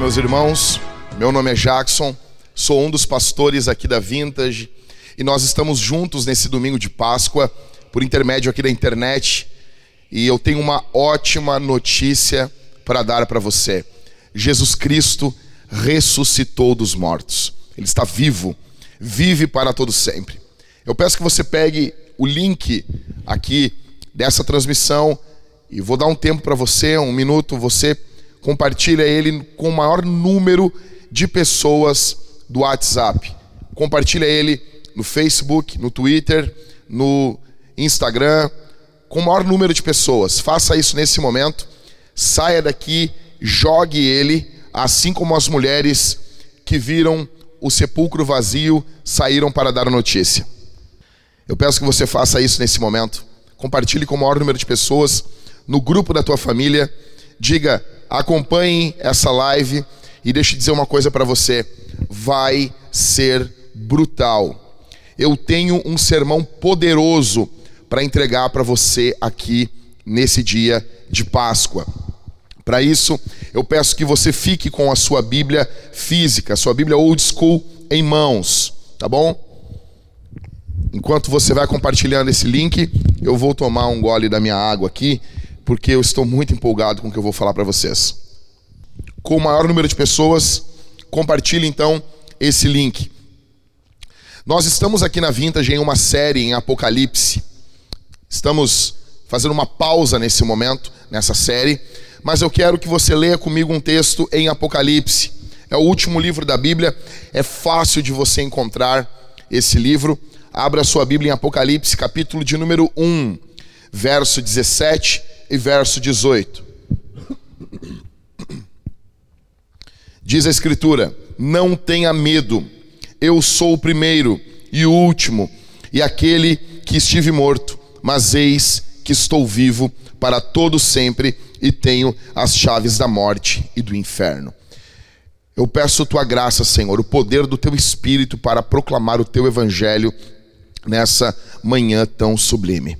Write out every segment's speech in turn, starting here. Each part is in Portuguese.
meus irmãos. Meu nome é Jackson, sou um dos pastores aqui da Vintage e nós estamos juntos nesse domingo de Páscoa, por intermédio aqui da internet. E eu tenho uma ótima notícia para dar para você. Jesus Cristo ressuscitou dos mortos. Ele está vivo, vive para todo sempre. Eu peço que você pegue o link aqui dessa transmissão e vou dar um tempo para você, um minuto, você compartilha ele com o maior número de pessoas do WhatsApp. Compartilha ele no Facebook, no Twitter, no Instagram, com o maior número de pessoas. Faça isso nesse momento. Saia daqui, jogue ele, assim como as mulheres que viram o sepulcro vazio saíram para dar a notícia. Eu peço que você faça isso nesse momento. Compartilhe com o maior número de pessoas no grupo da tua família. Diga: acompanhem essa live e deixe dizer uma coisa para você: vai ser brutal. Eu tenho um sermão poderoso para entregar para você aqui nesse dia de Páscoa. Para isso, eu peço que você fique com a sua Bíblia física, sua Bíblia old school em mãos, tá bom? Enquanto você vai compartilhando esse link, eu vou tomar um gole da minha água aqui porque eu estou muito empolgado com o que eu vou falar para vocês. Com o maior número de pessoas, compartilhe então esse link. Nós estamos aqui na Vintage em uma série em Apocalipse. Estamos fazendo uma pausa nesse momento, nessa série, mas eu quero que você leia comigo um texto em Apocalipse. É o último livro da Bíblia, é fácil de você encontrar esse livro. Abra sua Bíblia em Apocalipse, capítulo de número 1, verso 17 e verso 18. Diz a Escritura: Não tenha medo, eu sou o primeiro e o último, e aquele que estive morto, mas eis que estou vivo para todo sempre e tenho as chaves da morte e do inferno. Eu peço tua graça, Senhor, o poder do teu espírito para proclamar o teu evangelho nessa manhã tão sublime.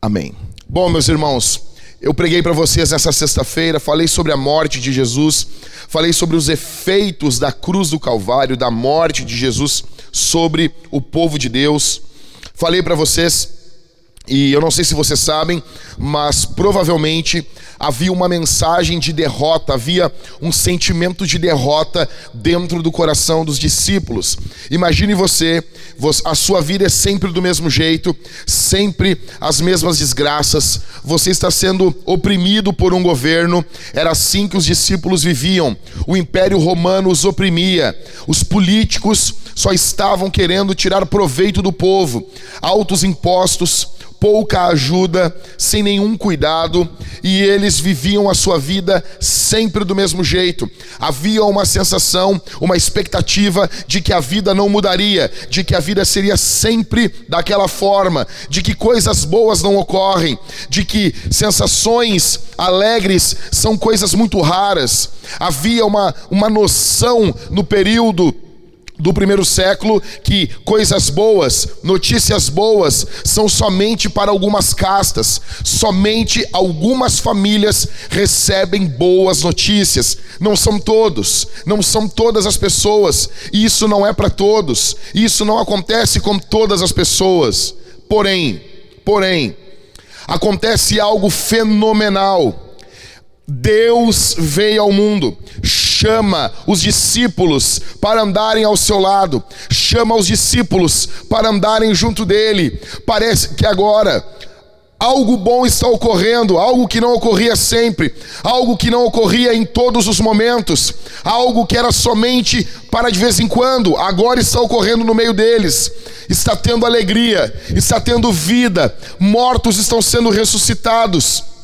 Amém. Bom, meus irmãos, eu preguei para vocês nessa sexta-feira, falei sobre a morte de Jesus, falei sobre os efeitos da cruz do Calvário, da morte de Jesus sobre o povo de Deus. Falei para vocês e eu não sei se vocês sabem, mas provavelmente havia uma mensagem de derrota, havia um sentimento de derrota dentro do coração dos discípulos. Imagine você, a sua vida é sempre do mesmo jeito, sempre as mesmas desgraças, você está sendo oprimido por um governo, era assim que os discípulos viviam. O Império Romano os oprimia, os políticos só estavam querendo tirar proveito do povo, altos impostos pouca ajuda, sem nenhum cuidado, e eles viviam a sua vida sempre do mesmo jeito. Havia uma sensação, uma expectativa de que a vida não mudaria, de que a vida seria sempre daquela forma, de que coisas boas não ocorrem, de que sensações alegres são coisas muito raras. Havia uma, uma noção no período do primeiro século que coisas boas, notícias boas, são somente para algumas castas, somente algumas famílias recebem boas notícias. Não são todos, não são todas as pessoas, isso não é para todos, isso não acontece com todas as pessoas. Porém, porém, acontece algo fenomenal. Deus veio ao mundo, chama os discípulos para andarem ao seu lado, chama os discípulos para andarem junto dele. Parece que agora algo bom está ocorrendo, algo que não ocorria sempre, algo que não ocorria em todos os momentos, algo que era somente para de vez em quando, agora está ocorrendo no meio deles. Está tendo alegria, está tendo vida, mortos estão sendo ressuscitados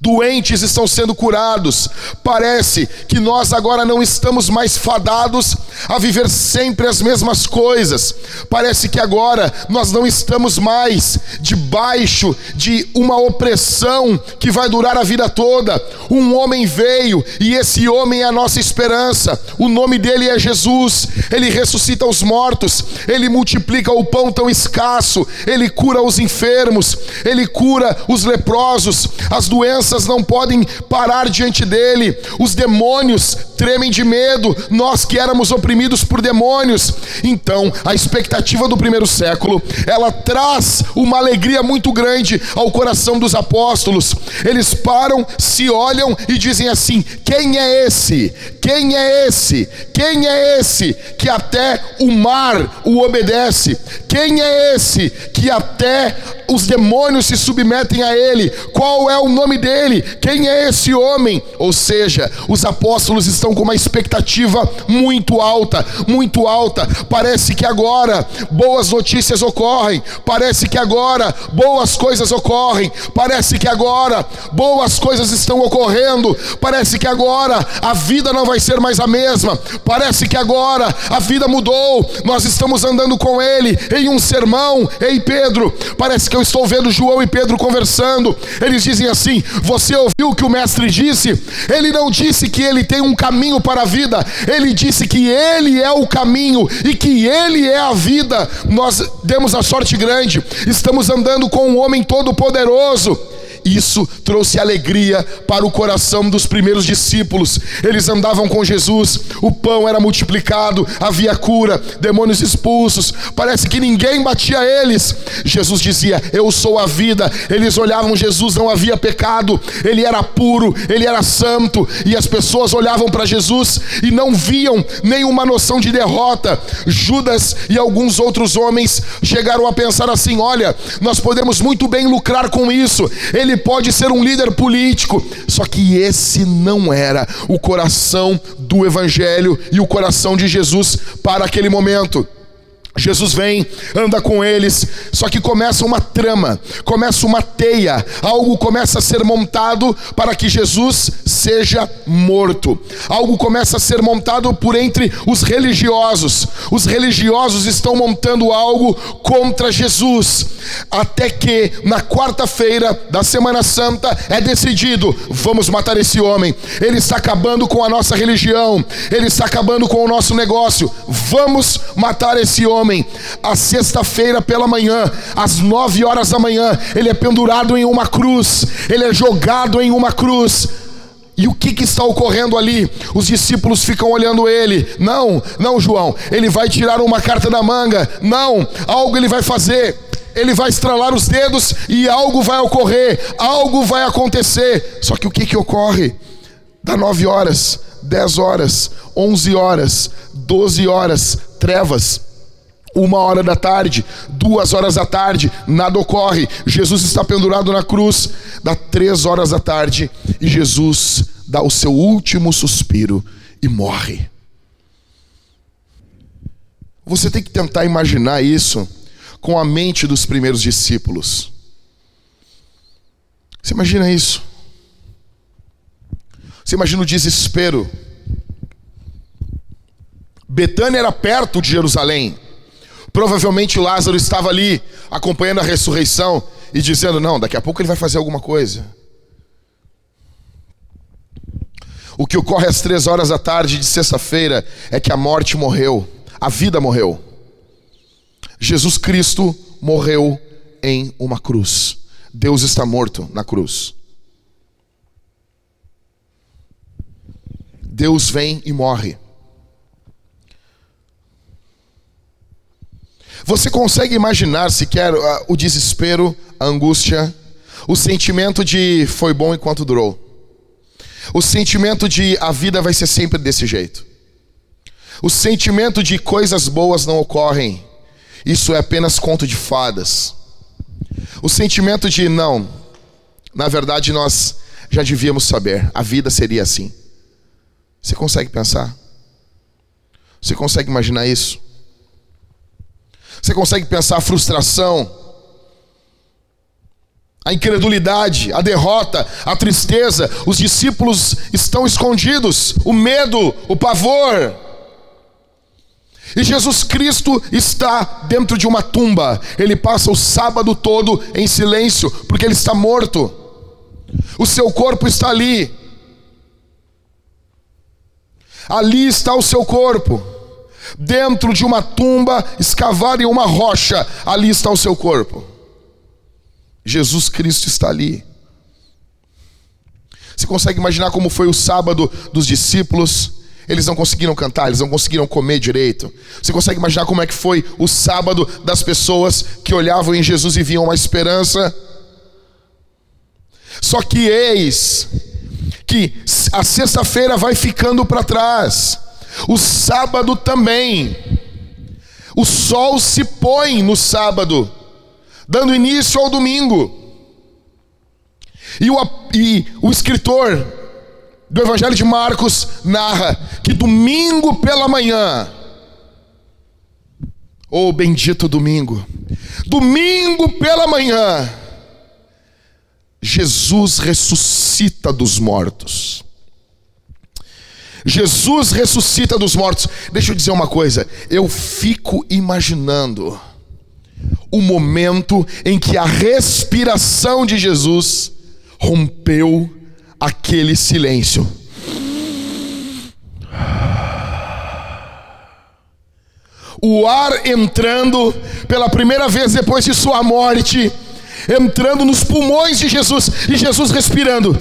Doentes estão sendo curados. Parece que nós agora não estamos mais fadados a viver sempre as mesmas coisas. Parece que agora nós não estamos mais debaixo de uma opressão que vai durar a vida toda. Um homem veio e esse homem é a nossa esperança. O nome dele é Jesus. Ele ressuscita os mortos, ele multiplica o pão tão escasso, ele cura os enfermos, ele cura os leprosos, as doenças doenças não podem parar diante dele, os demônios tremem de medo, nós que éramos oprimidos por demônios. Então, a expectativa do primeiro século, ela traz uma alegria muito grande ao coração dos apóstolos. Eles param, se olham e dizem assim: Quem é esse? Quem é esse? Quem é esse que até o mar o obedece? Quem é esse que até os demônios se submetem a ele? Qual é o nome dele? Quem é esse homem? Ou seja, os apóstolos estão com uma expectativa muito alta, muito alta. Parece que agora boas notícias ocorrem, parece que agora boas coisas ocorrem, parece que agora boas coisas estão ocorrendo, parece que agora a vida não vai ser mais a mesma, parece que agora a vida mudou. Nós estamos andando com ele em um sermão. Ei, Pedro, parece que eu estou vendo João e Pedro conversando. Eles dizem assim: Você ouviu o que o mestre disse? Ele não disse que ele tem um caminho para a vida, ele disse que ele é o caminho e que ele é a vida. Nós demos a sorte grande, estamos andando com um homem todo-poderoso isso trouxe alegria para o coração dos primeiros discípulos. Eles andavam com Jesus, o pão era multiplicado, havia cura, demônios expulsos. Parece que ninguém batia eles. Jesus dizia: Eu sou a vida. Eles olhavam Jesus, não havia pecado, ele era puro, ele era santo. E as pessoas olhavam para Jesus e não viam nenhuma noção de derrota. Judas e alguns outros homens chegaram a pensar assim: Olha, nós podemos muito bem lucrar com isso. Ele ele pode ser um líder político, só que esse não era o coração do Evangelho e o coração de Jesus para aquele momento. Jesus vem, anda com eles, só que começa uma trama, começa uma teia, algo começa a ser montado para que Jesus seja morto. Algo começa a ser montado por entre os religiosos. Os religiosos estão montando algo contra Jesus, até que na quarta-feira da Semana Santa é decidido: vamos matar esse homem. Ele está acabando com a nossa religião, ele está acabando com o nosso negócio. Vamos matar esse homem homem, a sexta-feira pela manhã, às nove horas da manhã, ele é pendurado em uma cruz, ele é jogado em uma cruz. E o que, que, está ocorrendo ali? Os discípulos ficam olhando ele. Não, não, João, ele vai tirar uma carta da manga. Não, algo ele vai fazer. Ele vai estralar os dedos e algo vai ocorrer, algo vai acontecer. Só que o que, que ocorre? Dá nove horas, dez horas, onze horas, doze horas, trevas uma hora da tarde, duas horas da tarde, nada ocorre. Jesus está pendurado na cruz. Dá três horas da tarde e Jesus dá o seu último suspiro e morre. Você tem que tentar imaginar isso com a mente dos primeiros discípulos. Você imagina isso? Você imagina o desespero. Betânia era perto de Jerusalém. Provavelmente Lázaro estava ali acompanhando a ressurreição e dizendo: Não, daqui a pouco ele vai fazer alguma coisa. O que ocorre às três horas da tarde de sexta-feira é que a morte morreu, a vida morreu. Jesus Cristo morreu em uma cruz. Deus está morto na cruz. Deus vem e morre. Você consegue imaginar sequer uh, o desespero, a angústia, o sentimento de foi bom enquanto durou, o sentimento de a vida vai ser sempre desse jeito, o sentimento de coisas boas não ocorrem, isso é apenas conto de fadas, o sentimento de não, na verdade nós já devíamos saber, a vida seria assim. Você consegue pensar? Você consegue imaginar isso? Você consegue pensar a frustração, a incredulidade, a derrota, a tristeza. Os discípulos estão escondidos, o medo, o pavor. E Jesus Cristo está dentro de uma tumba. Ele passa o sábado todo em silêncio, porque ele está morto. O seu corpo está ali. Ali está o seu corpo dentro de uma tumba escavada em uma rocha, ali está o seu corpo. Jesus Cristo está ali. Você consegue imaginar como foi o sábado dos discípulos? Eles não conseguiram cantar, eles não conseguiram comer direito. Você consegue imaginar como é que foi o sábado das pessoas que olhavam em Jesus e viam uma esperança? Só que eis que a sexta-feira vai ficando para trás, o sábado também. O sol se põe no sábado, dando início ao domingo. E o, e o escritor do Evangelho de Marcos narra que domingo pela manhã, oh bendito domingo, domingo pela manhã, Jesus ressuscita dos mortos. Jesus ressuscita dos mortos. Deixa eu dizer uma coisa, eu fico imaginando o momento em que a respiração de Jesus rompeu aquele silêncio. O ar entrando pela primeira vez depois de sua morte, entrando nos pulmões de Jesus e Jesus respirando.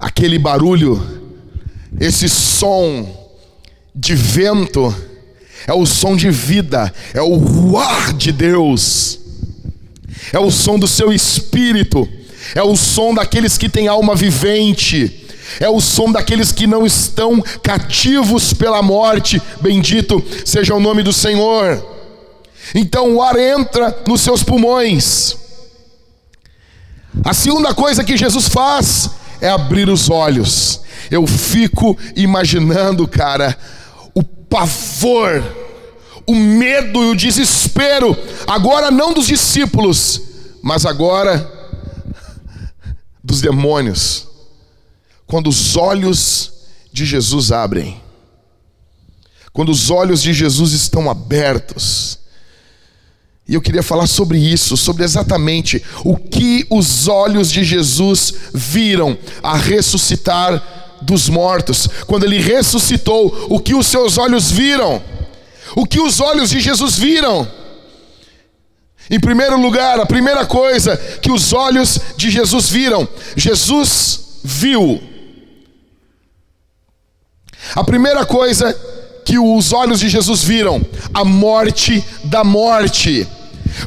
Aquele barulho, esse som de vento, é o som de vida, é o ar de Deus é o som do seu espírito, é o som daqueles que têm alma vivente, é o som daqueles que não estão cativos pela morte. Bendito seja o nome do Senhor. Então o ar entra nos seus pulmões. A segunda coisa que Jesus faz é abrir os olhos. Eu fico imaginando, cara, o pavor o medo e o desespero, agora não dos discípulos, mas agora dos demônios. Quando os olhos de Jesus abrem, quando os olhos de Jesus estão abertos, e eu queria falar sobre isso, sobre exatamente o que os olhos de Jesus viram a ressuscitar dos mortos. Quando ele ressuscitou, o que os seus olhos viram? O que os olhos de Jesus viram? Em primeiro lugar, a primeira coisa que os olhos de Jesus viram, Jesus viu. A primeira coisa que os olhos de Jesus viram, a morte da morte.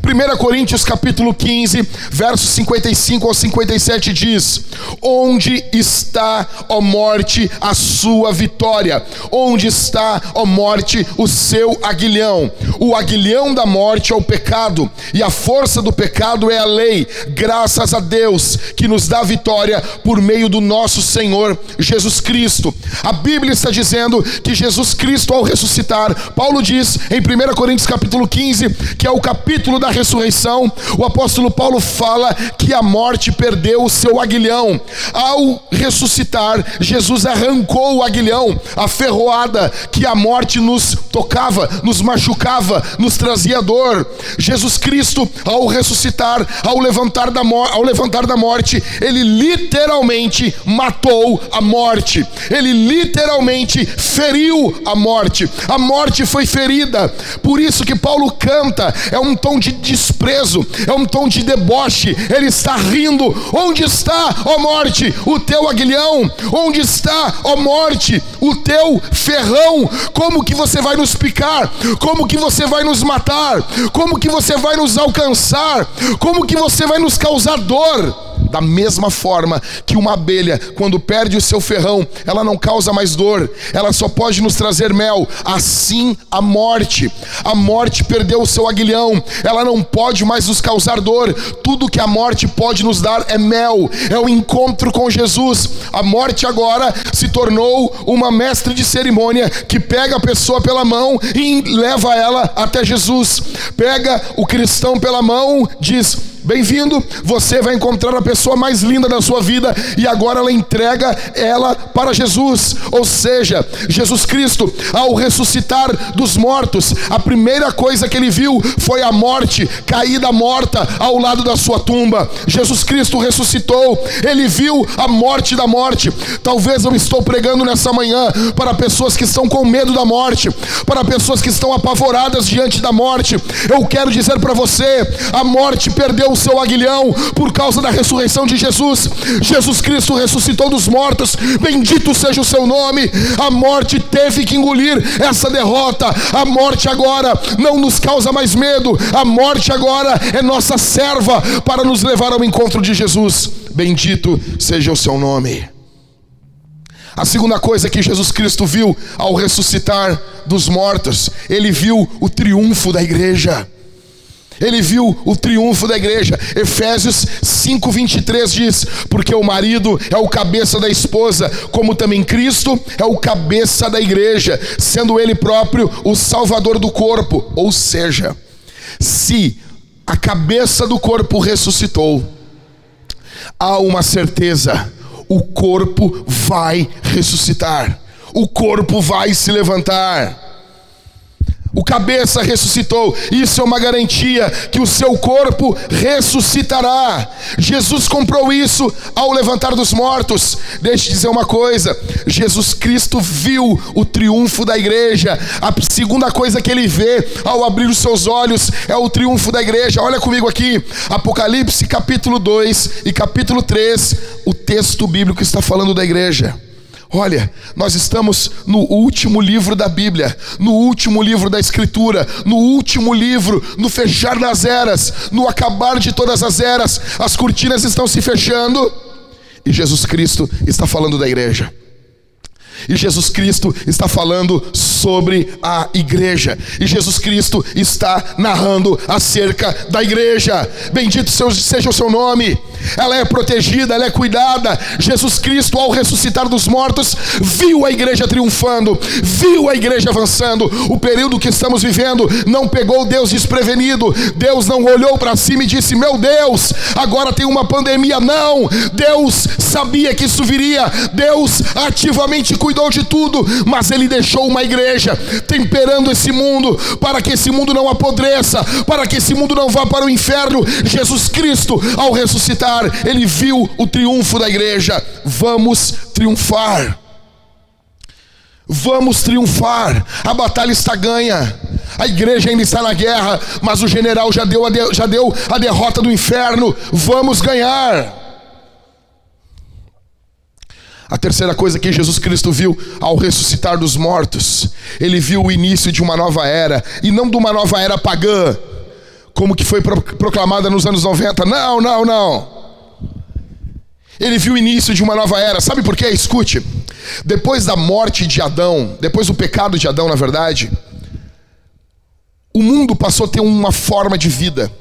1 Coríntios capítulo 15, versos 55 ao 57 diz: Onde está, ó morte, a sua vitória? Onde está, ó morte, o seu aguilhão? O aguilhão da morte é o pecado, e a força do pecado é a lei. Graças a Deus que nos dá vitória por meio do nosso Senhor Jesus Cristo. A Bíblia está dizendo que Jesus Cristo ao ressuscitar, Paulo diz em 1 Coríntios capítulo 15, que é o capítulo da ressurreição, o apóstolo Paulo fala que a morte perdeu o seu aguilhão. Ao ressuscitar, Jesus arrancou o aguilhão, a ferroada que a morte nos tocava, nos machucava, nos trazia dor. Jesus Cristo, ao ressuscitar, ao levantar da, ao levantar da morte, ele literalmente matou a morte. Ele literalmente feriu a morte. A morte foi ferida. Por isso que Paulo canta, é um tom de desprezo, é um tom de deboche. Ele está rindo. Onde está, ó morte, o teu aguilhão? Onde está, ó morte, o teu ferrão? Como que você vai nos picar? Como que você vai nos matar? Como que você vai nos alcançar? Como que você vai nos causar dor? Da mesma forma que uma abelha, quando perde o seu ferrão, ela não causa mais dor, ela só pode nos trazer mel. Assim a morte, a morte perdeu o seu aguilhão, ela não pode mais nos causar dor. Tudo que a morte pode nos dar é mel, é o encontro com Jesus. A morte agora se tornou uma mestre de cerimônia que pega a pessoa pela mão e leva ela até Jesus. Pega o cristão pela mão, diz: Bem-vindo, você vai encontrar a pessoa mais linda da sua vida e agora ela entrega ela para Jesus. Ou seja, Jesus Cristo, ao ressuscitar dos mortos, a primeira coisa que ele viu foi a morte caída morta ao lado da sua tumba. Jesus Cristo ressuscitou, ele viu a morte da morte. Talvez eu estou pregando nessa manhã para pessoas que estão com medo da morte, para pessoas que estão apavoradas diante da morte. Eu quero dizer para você, a morte perdeu o seu aguilhão por causa da ressurreição de Jesus. Jesus Cristo ressuscitou dos mortos, bendito seja o seu nome. A morte teve que engolir essa derrota. A morte agora não nos causa mais medo, a morte agora é nossa serva para nos levar ao encontro de Jesus. Bendito seja o seu nome. A segunda coisa que Jesus Cristo viu ao ressuscitar dos mortos, ele viu o triunfo da igreja. Ele viu o triunfo da igreja. Efésios 5:23 diz: "Porque o marido é o cabeça da esposa, como também Cristo é o cabeça da igreja, sendo ele próprio o salvador do corpo." Ou seja, se a cabeça do corpo ressuscitou, há uma certeza: o corpo vai ressuscitar, o corpo vai se levantar. O cabeça ressuscitou. Isso é uma garantia que o seu corpo ressuscitará. Jesus comprou isso ao levantar dos mortos. Deixe eu dizer uma coisa: Jesus Cristo viu o triunfo da igreja. A segunda coisa que ele vê ao abrir os seus olhos é o triunfo da igreja. Olha comigo aqui, Apocalipse capítulo 2 e capítulo 3. O texto bíblico está falando da igreja. Olha, nós estamos no último livro da Bíblia, no último livro da Escritura, no último livro, no fechar das eras, no acabar de todas as eras, as cortinas estão se fechando e Jesus Cristo está falando da igreja. E Jesus Cristo está falando sobre a igreja. E Jesus Cristo está narrando acerca da igreja. Bendito seja o seu nome. Ela é protegida, ela é cuidada. Jesus Cristo, ao ressuscitar dos mortos, viu a igreja triunfando, viu a igreja avançando. O período que estamos vivendo não pegou Deus desprevenido. Deus não olhou para cima e disse: Meu Deus, agora tem uma pandemia. Não, Deus sabia que isso viria. Deus ativamente cuidou de tudo, mas Ele deixou uma igreja temperando esse mundo para que esse mundo não apodreça, para que esse mundo não vá para o inferno. Jesus Cristo, ao ressuscitar, Ele viu o triunfo da igreja. Vamos triunfar. Vamos triunfar. A batalha está ganha. A igreja ainda está na guerra, mas o general já deu a, de, já deu a derrota do inferno. Vamos ganhar. A terceira coisa que Jesus Cristo viu ao ressuscitar dos mortos, ele viu o início de uma nova era, e não de uma nova era pagã, como que foi proclamada nos anos 90. Não, não, não. Ele viu o início de uma nova era. Sabe por quê? Escute. Depois da morte de Adão, depois do pecado de Adão, na verdade, o mundo passou a ter uma forma de vida.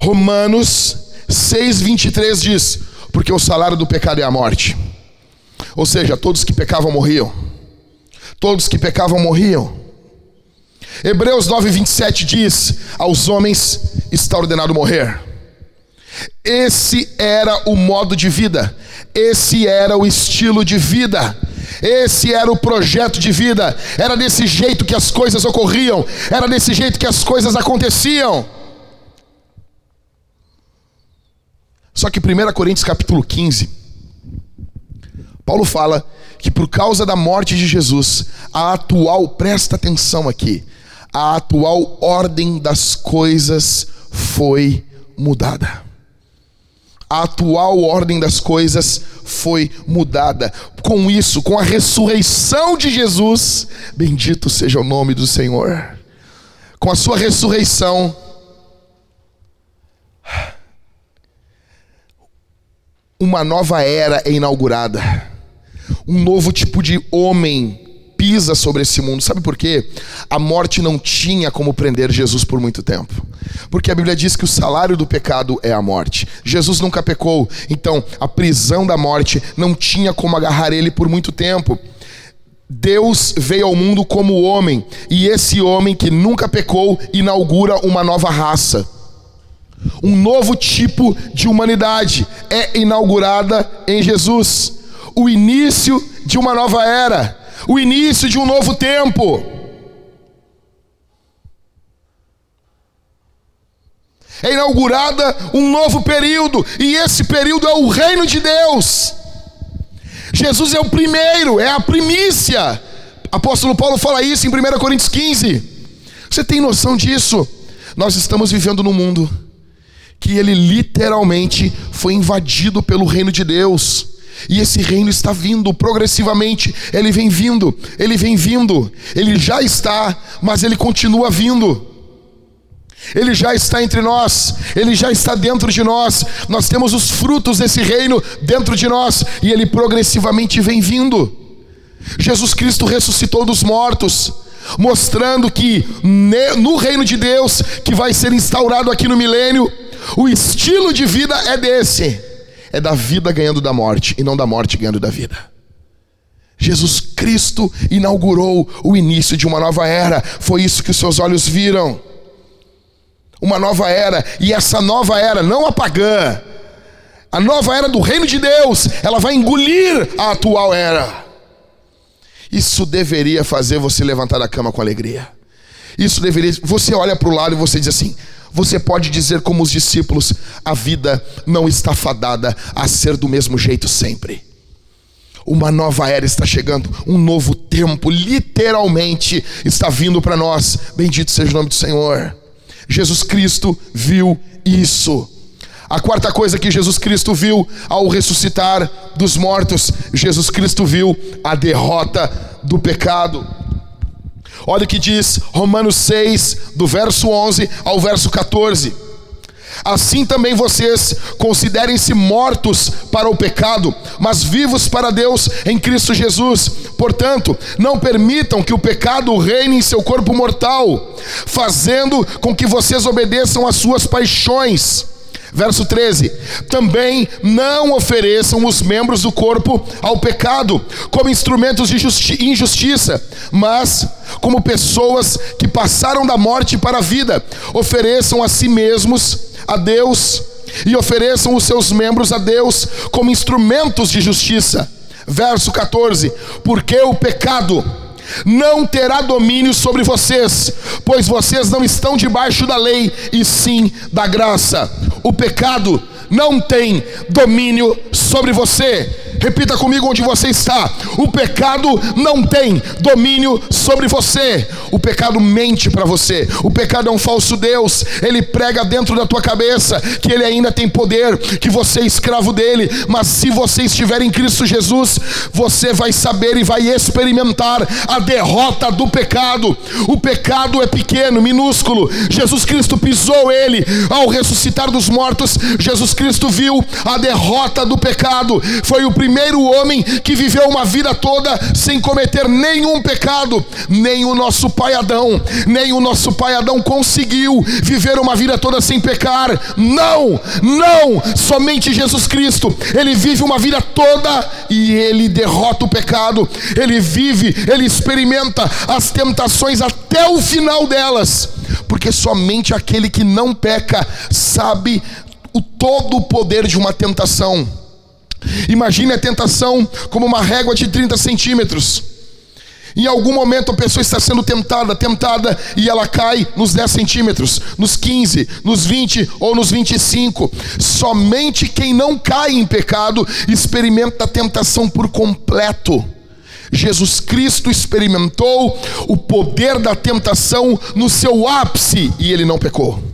Romanos 6:23 diz: "Porque o salário do pecado é a morte". Ou seja, todos que pecavam morriam. Todos que pecavam morriam. Hebreus 9, 27 diz: Aos homens está ordenado morrer. Esse era o modo de vida, esse era o estilo de vida, esse era o projeto de vida, era desse jeito que as coisas ocorriam, era desse jeito que as coisas aconteciam. Só que 1 Coríntios capítulo 15, Paulo fala que por causa da morte de Jesus, a atual, presta atenção aqui, a atual ordem das coisas foi mudada. A atual ordem das coisas foi mudada. Com isso, com a ressurreição de Jesus, bendito seja o nome do Senhor. Com a sua ressurreição, uma nova era é inaugurada um novo tipo de homem pisa sobre esse mundo. Sabe por quê? A morte não tinha como prender Jesus por muito tempo. Porque a Bíblia diz que o salário do pecado é a morte. Jesus nunca pecou, então a prisão da morte não tinha como agarrar ele por muito tempo. Deus veio ao mundo como homem, e esse homem que nunca pecou inaugura uma nova raça. Um novo tipo de humanidade é inaugurada em Jesus o início de uma nova era, o início de um novo tempo. É inaugurada um novo período, e esse período é o reino de Deus. Jesus é o primeiro, é a primícia. Apóstolo Paulo fala isso em 1 Coríntios 15. Você tem noção disso? Nós estamos vivendo num mundo que ele literalmente foi invadido pelo reino de Deus. E esse reino está vindo progressivamente, ele vem vindo, ele vem vindo, ele já está, mas ele continua vindo. Ele já está entre nós, ele já está dentro de nós. Nós temos os frutos desse reino dentro de nós e ele progressivamente vem vindo. Jesus Cristo ressuscitou dos mortos, mostrando que no reino de Deus, que vai ser instaurado aqui no milênio, o estilo de vida é desse: é da vida ganhando da morte e não da morte ganhando da vida. Jesus Cristo inaugurou o início de uma nova era, foi isso que seus olhos viram uma nova era, e essa nova era, não a pagã, a nova era do reino de Deus, ela vai engolir a atual era. Isso deveria fazer você levantar da cama com alegria. Isso deveria. Você olha para o lado e você diz assim: você pode dizer, como os discípulos, a vida não está fadada a ser do mesmo jeito sempre. Uma nova era está chegando, um novo tempo, literalmente, está vindo para nós. Bendito seja o nome do Senhor. Jesus Cristo viu isso. A quarta coisa que Jesus Cristo viu ao ressuscitar dos mortos, Jesus Cristo viu a derrota do pecado. Olha o que diz Romanos 6, do verso 11 ao verso 14. Assim também vocês considerem-se mortos para o pecado, mas vivos para Deus em Cristo Jesus. Portanto, não permitam que o pecado reine em seu corpo mortal, fazendo com que vocês obedeçam às suas paixões. Verso 13: Também não ofereçam os membros do corpo ao pecado como instrumentos de injustiça, mas como pessoas que passaram da morte para a vida, ofereçam a si mesmos a Deus e ofereçam os seus membros a Deus como instrumentos de justiça. Verso 14: Porque o pecado não terá domínio sobre vocês, pois vocês não estão debaixo da lei, e sim da graça. O pecado não tem domínio sobre você. Repita comigo onde você está. O pecado não tem domínio sobre você. O pecado mente para você. O pecado é um falso Deus. Ele prega dentro da tua cabeça que ele ainda tem poder, que você é escravo dele. Mas se você estiver em Cristo Jesus, você vai saber e vai experimentar a derrota do pecado. O pecado é pequeno, minúsculo. Jesus Cristo pisou ele ao ressuscitar dos mortos. Jesus Cristo viu a derrota do pecado. Foi o primeiro primeiro homem que viveu uma vida toda sem cometer nenhum pecado. Nem o nosso pai Adão, nem o nosso pai Adão conseguiu viver uma vida toda sem pecar. Não, não, somente Jesus Cristo. Ele vive uma vida toda e ele derrota o pecado. Ele vive, ele experimenta as tentações até o final delas. Porque somente aquele que não peca sabe o todo o poder de uma tentação. Imagine a tentação como uma régua de 30 centímetros. Em algum momento a pessoa está sendo tentada, tentada, e ela cai nos 10 centímetros, nos 15, nos 20 ou nos 25. Somente quem não cai em pecado experimenta a tentação por completo. Jesus Cristo experimentou o poder da tentação no seu ápice e ele não pecou.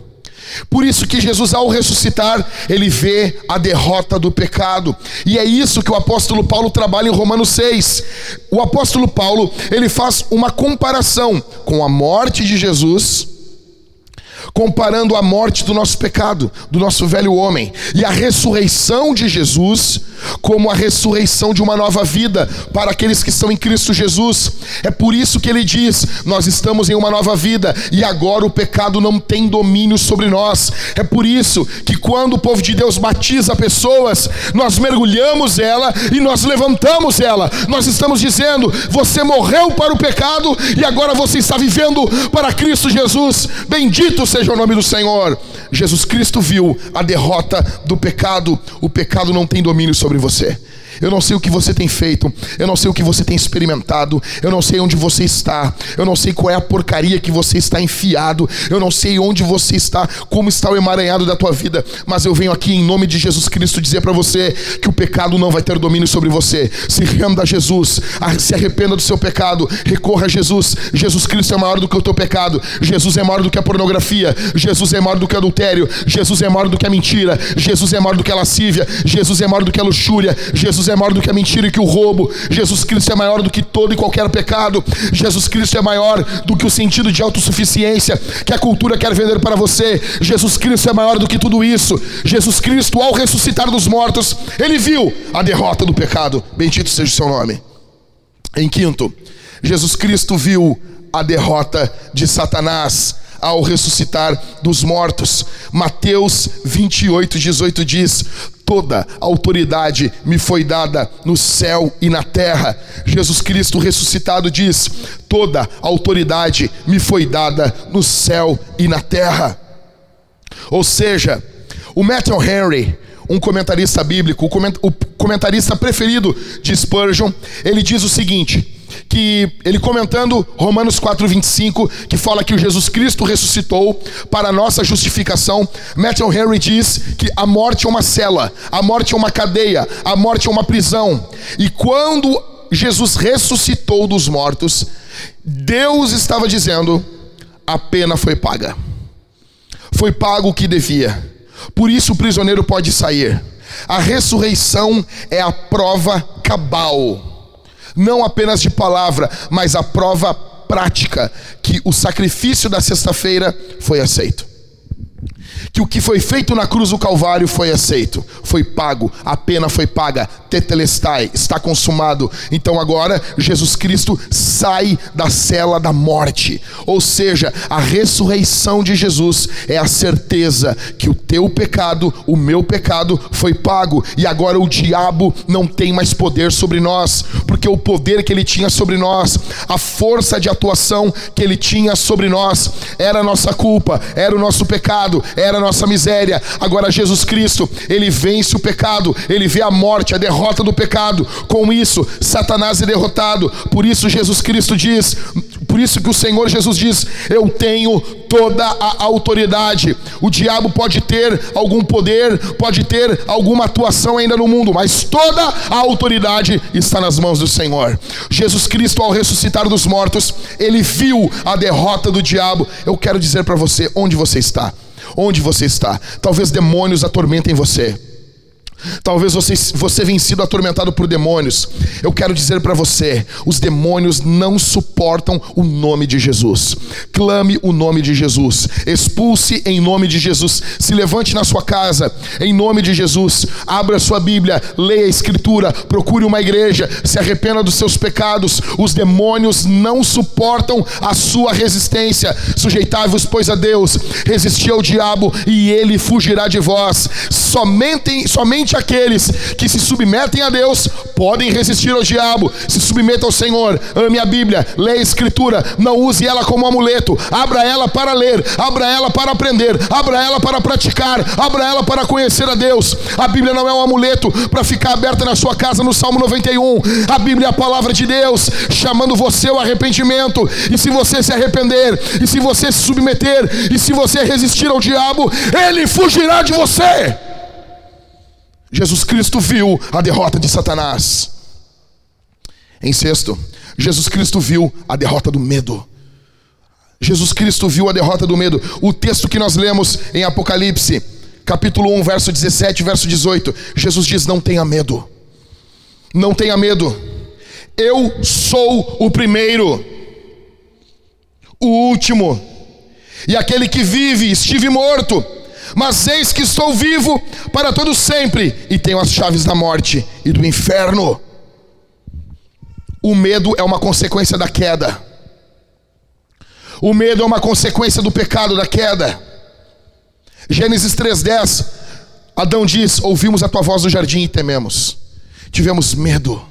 Por isso que Jesus, ao ressuscitar, ele vê a derrota do pecado. E é isso que o apóstolo Paulo trabalha em Romanos 6. O apóstolo Paulo, ele faz uma comparação com a morte de Jesus comparando a morte do nosso pecado, do nosso velho homem, e a ressurreição de Jesus como a ressurreição de uma nova vida para aqueles que estão em Cristo Jesus. É por isso que ele diz: Nós estamos em uma nova vida e agora o pecado não tem domínio sobre nós. É por isso que quando o povo de Deus batiza pessoas, nós mergulhamos ela e nós levantamos ela. Nós estamos dizendo: Você morreu para o pecado e agora você está vivendo para Cristo Jesus. Bendito seja o nome do Senhor. Jesus Cristo viu a derrota do pecado. O pecado não tem domínio sobre você. Eu não sei o que você tem feito, eu não sei o que você tem experimentado, eu não sei onde você está, eu não sei qual é a porcaria que você está enfiado, eu não sei onde você está, como está o emaranhado da tua vida, mas eu venho aqui em nome de Jesus Cristo dizer para você que o pecado não vai ter domínio sobre você. Se renda a Jesus, se arrependa do seu pecado, recorra a Jesus. Jesus Cristo é maior do que o teu pecado, Jesus é maior do que a pornografia, Jesus é maior do que o adultério, Jesus é maior do que a mentira, Jesus é maior do que a lascívia, Jesus é maior do que a luxúria, Jesus é maior do que a mentira e que o roubo, Jesus Cristo é maior do que todo e qualquer pecado, Jesus Cristo é maior do que o sentido de autossuficiência que a cultura quer vender para você, Jesus Cristo é maior do que tudo isso, Jesus Cristo, ao ressuscitar dos mortos, ele viu a derrota do pecado, bendito seja o seu nome. Em quinto, Jesus Cristo viu a derrota de Satanás ao ressuscitar dos mortos. Mateus 28, 18 diz: Toda autoridade me foi dada no céu e na terra. Jesus Cristo ressuscitado diz: Toda autoridade me foi dada no céu e na terra. Ou seja, o Matthew Henry, um comentarista bíblico, o comentarista preferido de Spurgeon, ele diz o seguinte: que ele comentando Romanos 4:25, que fala que o Jesus Cristo ressuscitou para nossa justificação, Matthew Henry diz que a morte é uma cela, a morte é uma cadeia, a morte é uma prisão. E quando Jesus ressuscitou dos mortos, Deus estava dizendo: a pena foi paga. Foi pago o que devia. Por isso o prisioneiro pode sair. A ressurreição é a prova cabal não apenas de palavra, mas a prova prática que o sacrifício da sexta-feira foi aceito que o que foi feito na cruz do Calvário foi aceito, foi pago, a pena foi paga, tetelestai, está consumado. Então agora Jesus Cristo sai da cela da morte, ou seja, a ressurreição de Jesus é a certeza que o teu pecado, o meu pecado foi pago e agora o diabo não tem mais poder sobre nós, porque o poder que ele tinha sobre nós, a força de atuação que ele tinha sobre nós, era a nossa culpa, era o nosso pecado, era a nossa miséria. Agora Jesus Cristo, ele vence o pecado, ele vê a morte, a derrota do pecado. Com isso, Satanás é derrotado. Por isso Jesus Cristo diz, por isso que o Senhor Jesus diz: "Eu tenho toda a autoridade". O diabo pode ter algum poder, pode ter alguma atuação ainda no mundo, mas toda a autoridade está nas mãos do Senhor. Jesus Cristo ao ressuscitar dos mortos, ele viu a derrota do diabo. Eu quero dizer para você onde você está onde você está. Talvez demônios atormentem você. Talvez você, você venha sido atormentado por demônios. Eu quero dizer para você: os demônios não suportam o nome de Jesus. Clame o nome de Jesus. Expulse em nome de Jesus. Se levante na sua casa em nome de Jesus. Abra sua Bíblia, leia a Escritura, procure uma igreja, se arrependa dos seus pecados. Os demônios não suportam a sua resistência. Sujeitai-vos, pois, a Deus. Resisti ao diabo e ele fugirá de vós. Somente, somente Somente aqueles que se submetem a Deus podem resistir ao diabo. Se submeta ao Senhor, ame a Bíblia, leia a Escritura, não use ela como amuleto, abra ela para ler, abra ela para aprender, abra ela para praticar, abra ela para conhecer a Deus. A Bíblia não é um amuleto para ficar aberta na sua casa no Salmo 91. A Bíblia é a palavra de Deus chamando você ao arrependimento. E se você se arrepender, e se você se submeter, e se você resistir ao diabo, ele fugirá de você. Jesus Cristo viu a derrota de Satanás. Em sexto, Jesus Cristo viu a derrota do medo. Jesus Cristo viu a derrota do medo. O texto que nós lemos em Apocalipse, capítulo 1, verso 17, verso 18, Jesus diz: Não tenha medo. Não tenha medo. Eu sou o primeiro, o último, e aquele que vive, estive morto mas eis que estou vivo para todo sempre e tenho as chaves da morte e do inferno. O medo é uma consequência da queda. O medo é uma consequência do pecado da queda. Gênesis 3:10. Adão diz: "Ouvimos a tua voz no jardim e tememos. Tivemos medo."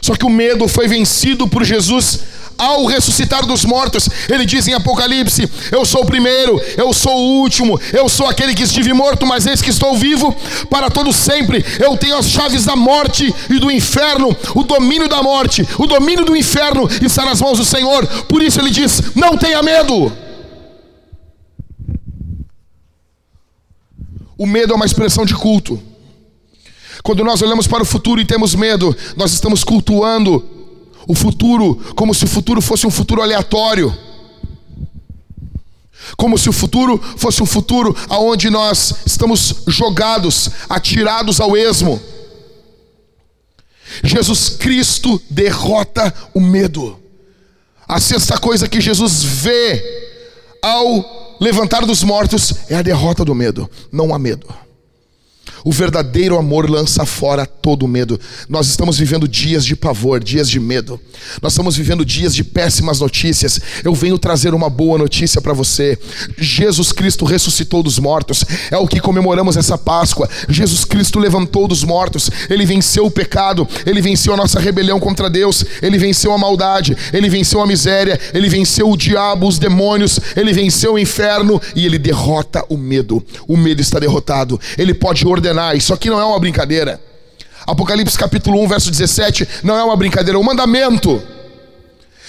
Só que o medo foi vencido por Jesus ao ressuscitar dos mortos. Ele diz em Apocalipse: Eu sou o primeiro, eu sou o último, eu sou aquele que estive morto, mas eis que estou vivo para todo sempre. Eu tenho as chaves da morte e do inferno, o domínio da morte, o domínio do inferno está nas mãos do Senhor. Por isso ele diz: Não tenha medo. O medo é uma expressão de culto. Quando nós olhamos para o futuro e temos medo, nós estamos cultuando o futuro como se o futuro fosse um futuro aleatório. Como se o futuro fosse um futuro aonde nós estamos jogados, atirados ao esmo. Jesus Cristo derrota o medo. A sexta coisa que Jesus vê ao levantar dos mortos é a derrota do medo. Não há medo. O verdadeiro amor lança fora todo medo. Nós estamos vivendo dias de pavor, dias de medo. Nós estamos vivendo dias de péssimas notícias. Eu venho trazer uma boa notícia para você. Jesus Cristo ressuscitou dos mortos. É o que comemoramos essa Páscoa. Jesus Cristo levantou dos mortos. Ele venceu o pecado. Ele venceu a nossa rebelião contra Deus. Ele venceu a maldade. Ele venceu a miséria. Ele venceu o diabo, os demônios. Ele venceu o inferno e ele derrota o medo. O medo está derrotado. Ele pode ordenar ordenar. Isso aqui não é uma brincadeira. Apocalipse capítulo 1, verso 17, não é uma brincadeira, é um mandamento.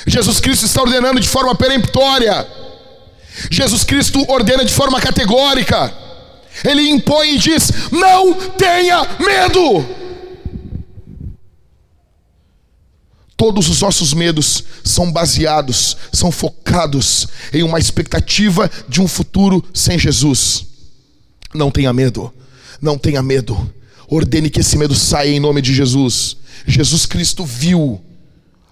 Jesus Cristo está ordenando de forma peremptória. Jesus Cristo ordena de forma categórica. Ele impõe e diz: Não tenha medo. Todos os nossos medos são baseados, são focados em uma expectativa de um futuro sem Jesus. Não tenha medo. Não tenha medo. Ordene que esse medo saia em nome de Jesus. Jesus Cristo viu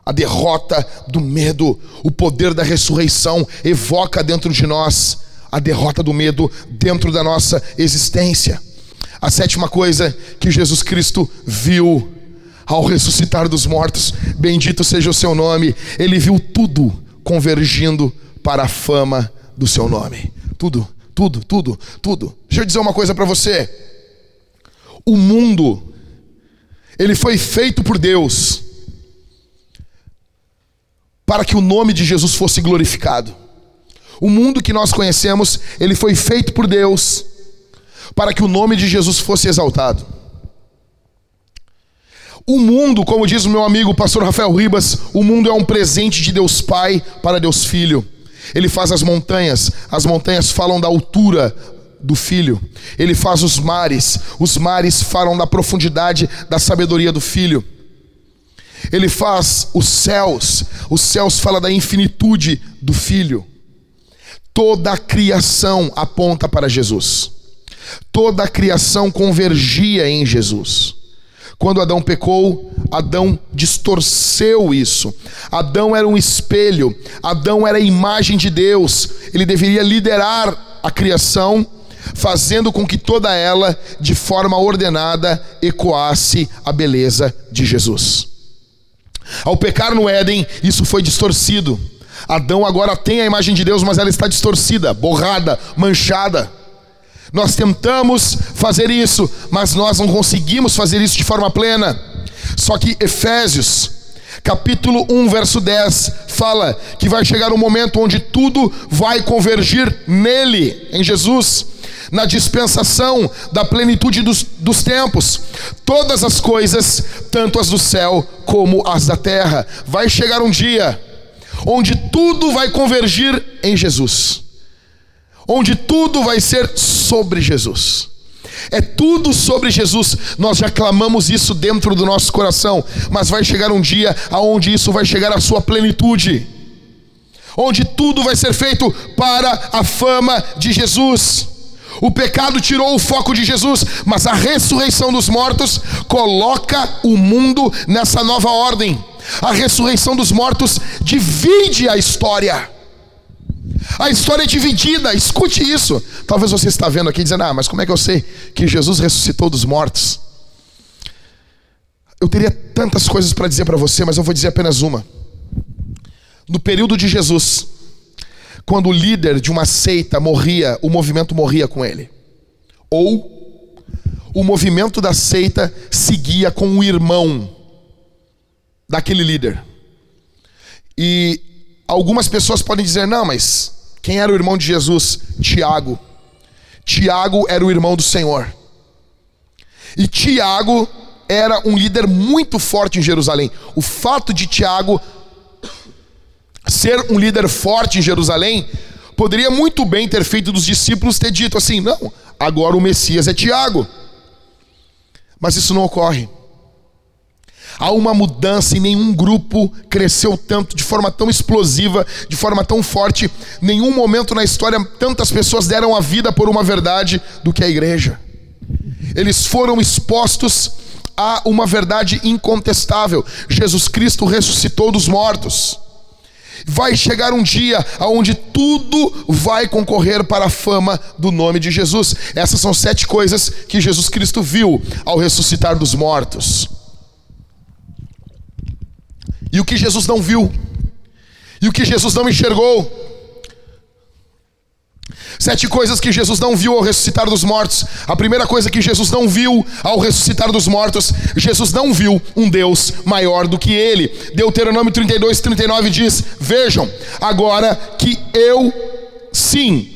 a derrota do medo, o poder da ressurreição evoca dentro de nós a derrota do medo dentro da nossa existência. A sétima coisa que Jesus Cristo viu ao ressuscitar dos mortos, bendito seja o seu nome, ele viu tudo convergindo para a fama do seu nome. Tudo, tudo, tudo, tudo. Deixa eu dizer uma coisa para você o mundo, ele foi feito por Deus para que o nome de Jesus fosse glorificado. O mundo que nós conhecemos, ele foi feito por Deus para que o nome de Jesus fosse exaltado. O mundo, como diz o meu amigo pastor Rafael Ribas, o mundo é um presente de Deus Pai para Deus Filho. Ele faz as montanhas, as montanhas falam da altura do Filho. Ele faz os mares, os mares falam da profundidade da sabedoria do Filho. Ele faz os céus, os céus falam da infinitude do Filho. Toda a criação aponta para Jesus. Toda a criação convergia em Jesus. Quando Adão pecou, Adão distorceu isso. Adão era um espelho, Adão era a imagem de Deus. Ele deveria liderar a criação fazendo com que toda ela, de forma ordenada, ecoasse a beleza de Jesus. Ao pecar no Éden, isso foi distorcido. Adão agora tem a imagem de Deus, mas ela está distorcida, borrada, manchada. Nós tentamos fazer isso, mas nós não conseguimos fazer isso de forma plena. Só que Efésios, capítulo 1, verso 10, fala que vai chegar um momento onde tudo vai convergir nele, em Jesus na dispensação da plenitude dos, dos tempos. Todas as coisas, tanto as do céu como as da terra, vai chegar um dia onde tudo vai convergir em Jesus, onde tudo vai ser sobre Jesus. É tudo sobre Jesus. Nós já clamamos isso dentro do nosso coração, mas vai chegar um dia aonde isso vai chegar à sua plenitude. Onde tudo vai ser feito para a fama de Jesus. O pecado tirou o foco de Jesus, mas a ressurreição dos mortos coloca o mundo nessa nova ordem. A ressurreição dos mortos divide a história. A história é dividida, escute isso. Talvez você está vendo aqui dizendo: "Ah, mas como é que eu sei que Jesus ressuscitou dos mortos?" Eu teria tantas coisas para dizer para você, mas eu vou dizer apenas uma. No período de Jesus, quando o líder de uma seita morria, o movimento morria com ele. Ou o movimento da seita seguia com o irmão daquele líder. E algumas pessoas podem dizer: não, mas quem era o irmão de Jesus? Tiago. Tiago era o irmão do Senhor. E Tiago era um líder muito forte em Jerusalém. O fato de Tiago ser um líder forte em Jerusalém poderia muito bem ter feito dos discípulos ter dito assim: não, agora o Messias é Tiago. Mas isso não ocorre. Há uma mudança e nenhum grupo cresceu tanto, de forma tão explosiva, de forma tão forte. Nenhum momento na história tantas pessoas deram a vida por uma verdade do que a igreja. Eles foram expostos a uma verdade incontestável: Jesus Cristo ressuscitou dos mortos. Vai chegar um dia onde tudo vai concorrer para a fama do nome de Jesus. Essas são sete coisas que Jesus Cristo viu ao ressuscitar dos mortos. E o que Jesus não viu, e o que Jesus não enxergou, Sete coisas que Jesus não viu ao ressuscitar dos mortos. A primeira coisa que Jesus não viu ao ressuscitar dos mortos, Jesus não viu um Deus maior do que ele. Deuteronômio 32, 39 diz: Vejam, agora que eu, sim,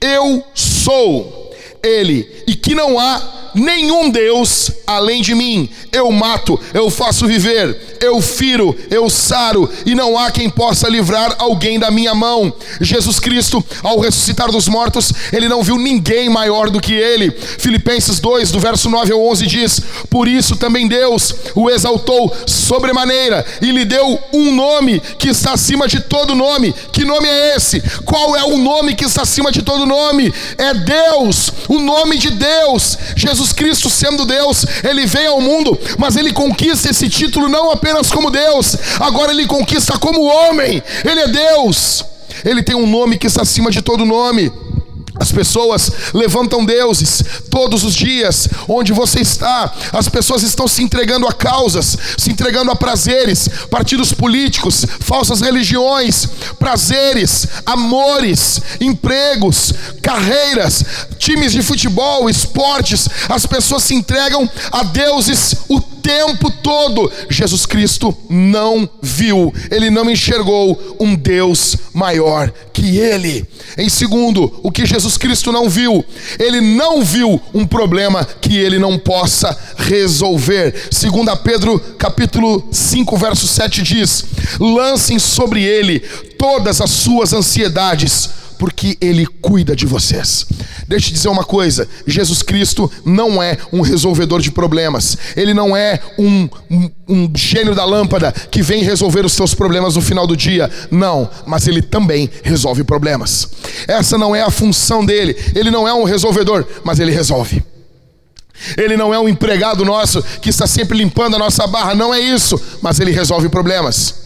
eu sou Ele, e que não há nenhum Deus além de mim. Eu mato, eu faço viver, eu firo, eu saro, e não há quem possa livrar alguém da minha mão. Jesus Cristo, ao ressuscitar dos mortos, ele não viu ninguém maior do que ele. Filipenses 2, do verso 9 ao 11 diz: Por isso também Deus o exaltou sobremaneira e lhe deu um nome que está acima de todo nome. Que nome é esse? Qual é o nome que está acima de todo nome? É Deus, o nome de Deus. Jesus Cristo, sendo Deus, ele vem ao mundo, mas ele conquista esse título não apenas como Deus, agora ele conquista como homem. Ele é Deus. Ele tem um nome que está acima de todo nome. As pessoas levantam deuses todos os dias, onde você está. As pessoas estão se entregando a causas, se entregando a prazeres, partidos políticos, falsas religiões, prazeres, amores, empregos, carreiras, times de futebol, esportes. As pessoas se entregam a deuses o tempo todo. Jesus Cristo não viu, ele não enxergou um Deus maior que ele. Em segundo, o que Jesus Cristo não viu, ele não viu um problema que ele não possa resolver. Segundo Pedro, capítulo 5, verso 7 diz: "Lancem sobre ele todas as suas ansiedades, porque Ele cuida de vocês. Deixa eu dizer uma coisa: Jesus Cristo não é um resolvedor de problemas, Ele não é um, um, um gênio da lâmpada que vem resolver os seus problemas no final do dia. Não, mas Ele também resolve problemas. Essa não é a função dele, Ele não é um resolvedor, mas Ele resolve. Ele não é um empregado nosso que está sempre limpando a nossa barra, não é isso, mas ele resolve problemas.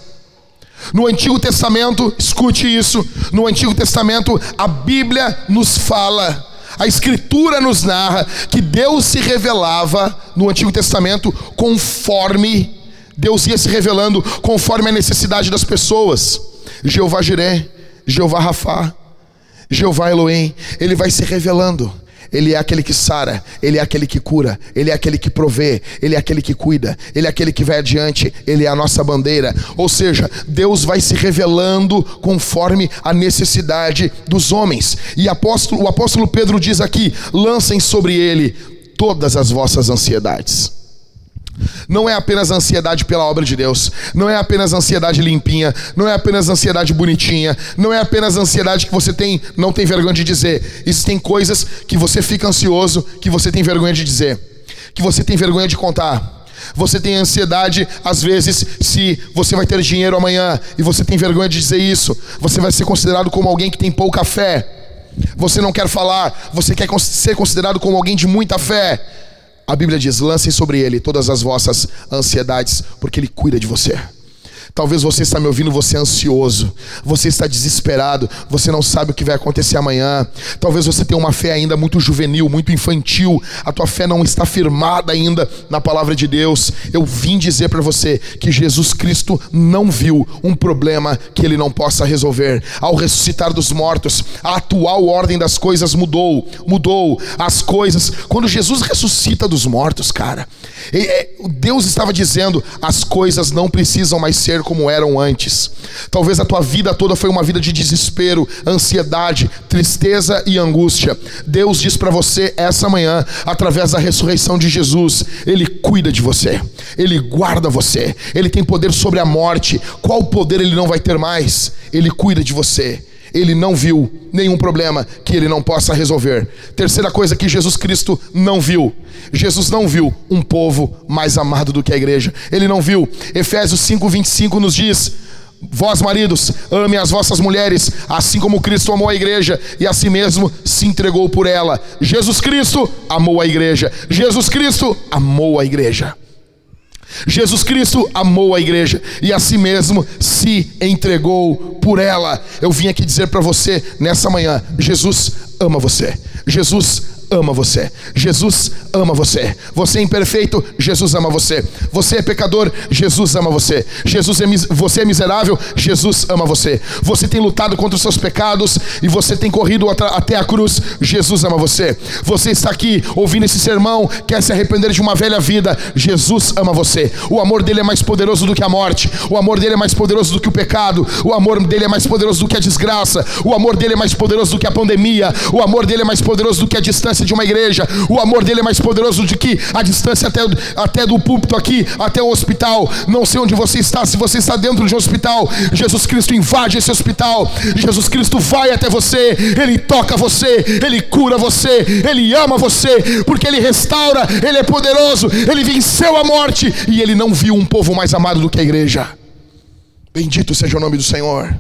No Antigo Testamento, escute isso, no Antigo Testamento a Bíblia nos fala, a Escritura nos narra que Deus se revelava no Antigo Testamento conforme Deus ia se revelando conforme a necessidade das pessoas. Jeová Jiré, Jeová Rafá, Jeová Elohim, ele vai se revelando. Ele é aquele que sara, Ele é aquele que cura, Ele é aquele que provê, Ele é aquele que cuida, Ele é aquele que vai adiante, Ele é a nossa bandeira. Ou seja, Deus vai se revelando conforme a necessidade dos homens. E apóstolo, o apóstolo Pedro diz aqui: lancem sobre Ele todas as vossas ansiedades. Não é apenas ansiedade pela obra de Deus, não é apenas ansiedade limpinha, não é apenas ansiedade bonitinha, não é apenas ansiedade que você tem, não tem vergonha de dizer. Existem coisas que você fica ansioso, que você tem vergonha de dizer, que você tem vergonha de contar. Você tem ansiedade, às vezes, se você vai ter dinheiro amanhã e você tem vergonha de dizer isso. Você vai ser considerado como alguém que tem pouca fé. Você não quer falar, você quer ser considerado como alguém de muita fé. A Bíblia diz: lancem sobre ele todas as vossas ansiedades, porque ele cuida de você. Talvez você está me ouvindo, você é ansioso, você está desesperado, você não sabe o que vai acontecer amanhã. Talvez você tenha uma fé ainda muito juvenil, muito infantil, a tua fé não está firmada ainda na palavra de Deus. Eu vim dizer para você que Jesus Cristo não viu um problema que ele não possa resolver. Ao ressuscitar dos mortos, a atual ordem das coisas mudou, mudou. As coisas, quando Jesus ressuscita dos mortos, cara, É, Deus estava dizendo: as coisas não precisam mais ser como eram antes. Talvez a tua vida toda foi uma vida de desespero, ansiedade, tristeza e angústia. Deus diz para você essa manhã, através da ressurreição de Jesus, Ele cuida de você, Ele guarda você, Ele tem poder sobre a morte. Qual poder Ele não vai ter mais? Ele cuida de você ele não viu nenhum problema que ele não possa resolver. Terceira coisa que Jesus Cristo não viu: Jesus não viu um povo mais amado do que a igreja. Ele não viu. Efésios 5:25 nos diz: Vós, maridos, amem as vossas mulheres, assim como Cristo amou a igreja e a si mesmo se entregou por ela. Jesus Cristo amou a igreja. Jesus Cristo amou a igreja. Jesus Cristo amou a igreja e a si mesmo se entregou por ela. Eu vim aqui dizer para você nessa manhã: Jesus ama você. Jesus ama você. Jesus ama você. Você é imperfeito, Jesus ama você. Você é pecador, Jesus ama você. Jesus é você é miserável, Jesus ama você. Você tem lutado contra os seus pecados e você tem corrido até a cruz, Jesus ama você. Você está aqui ouvindo esse sermão, quer se arrepender de uma velha vida, Jesus ama você. O amor dele é mais poderoso do que a morte. O amor dele é mais poderoso do que o pecado. O amor dele é mais poderoso do que a desgraça. O amor dele é mais poderoso do que a pandemia. O amor dele é mais poderoso do que a distância distância de uma igreja. O amor dele é mais poderoso do que a distância até, até do púlpito aqui, até o hospital. Não sei onde você está, se você está dentro de um hospital, Jesus Cristo invade esse hospital. Jesus Cristo vai até você, ele toca você, ele cura você, ele ama você, porque ele restaura, ele é poderoso, ele venceu a morte e ele não viu um povo mais amado do que a igreja. Bendito seja o nome do Senhor.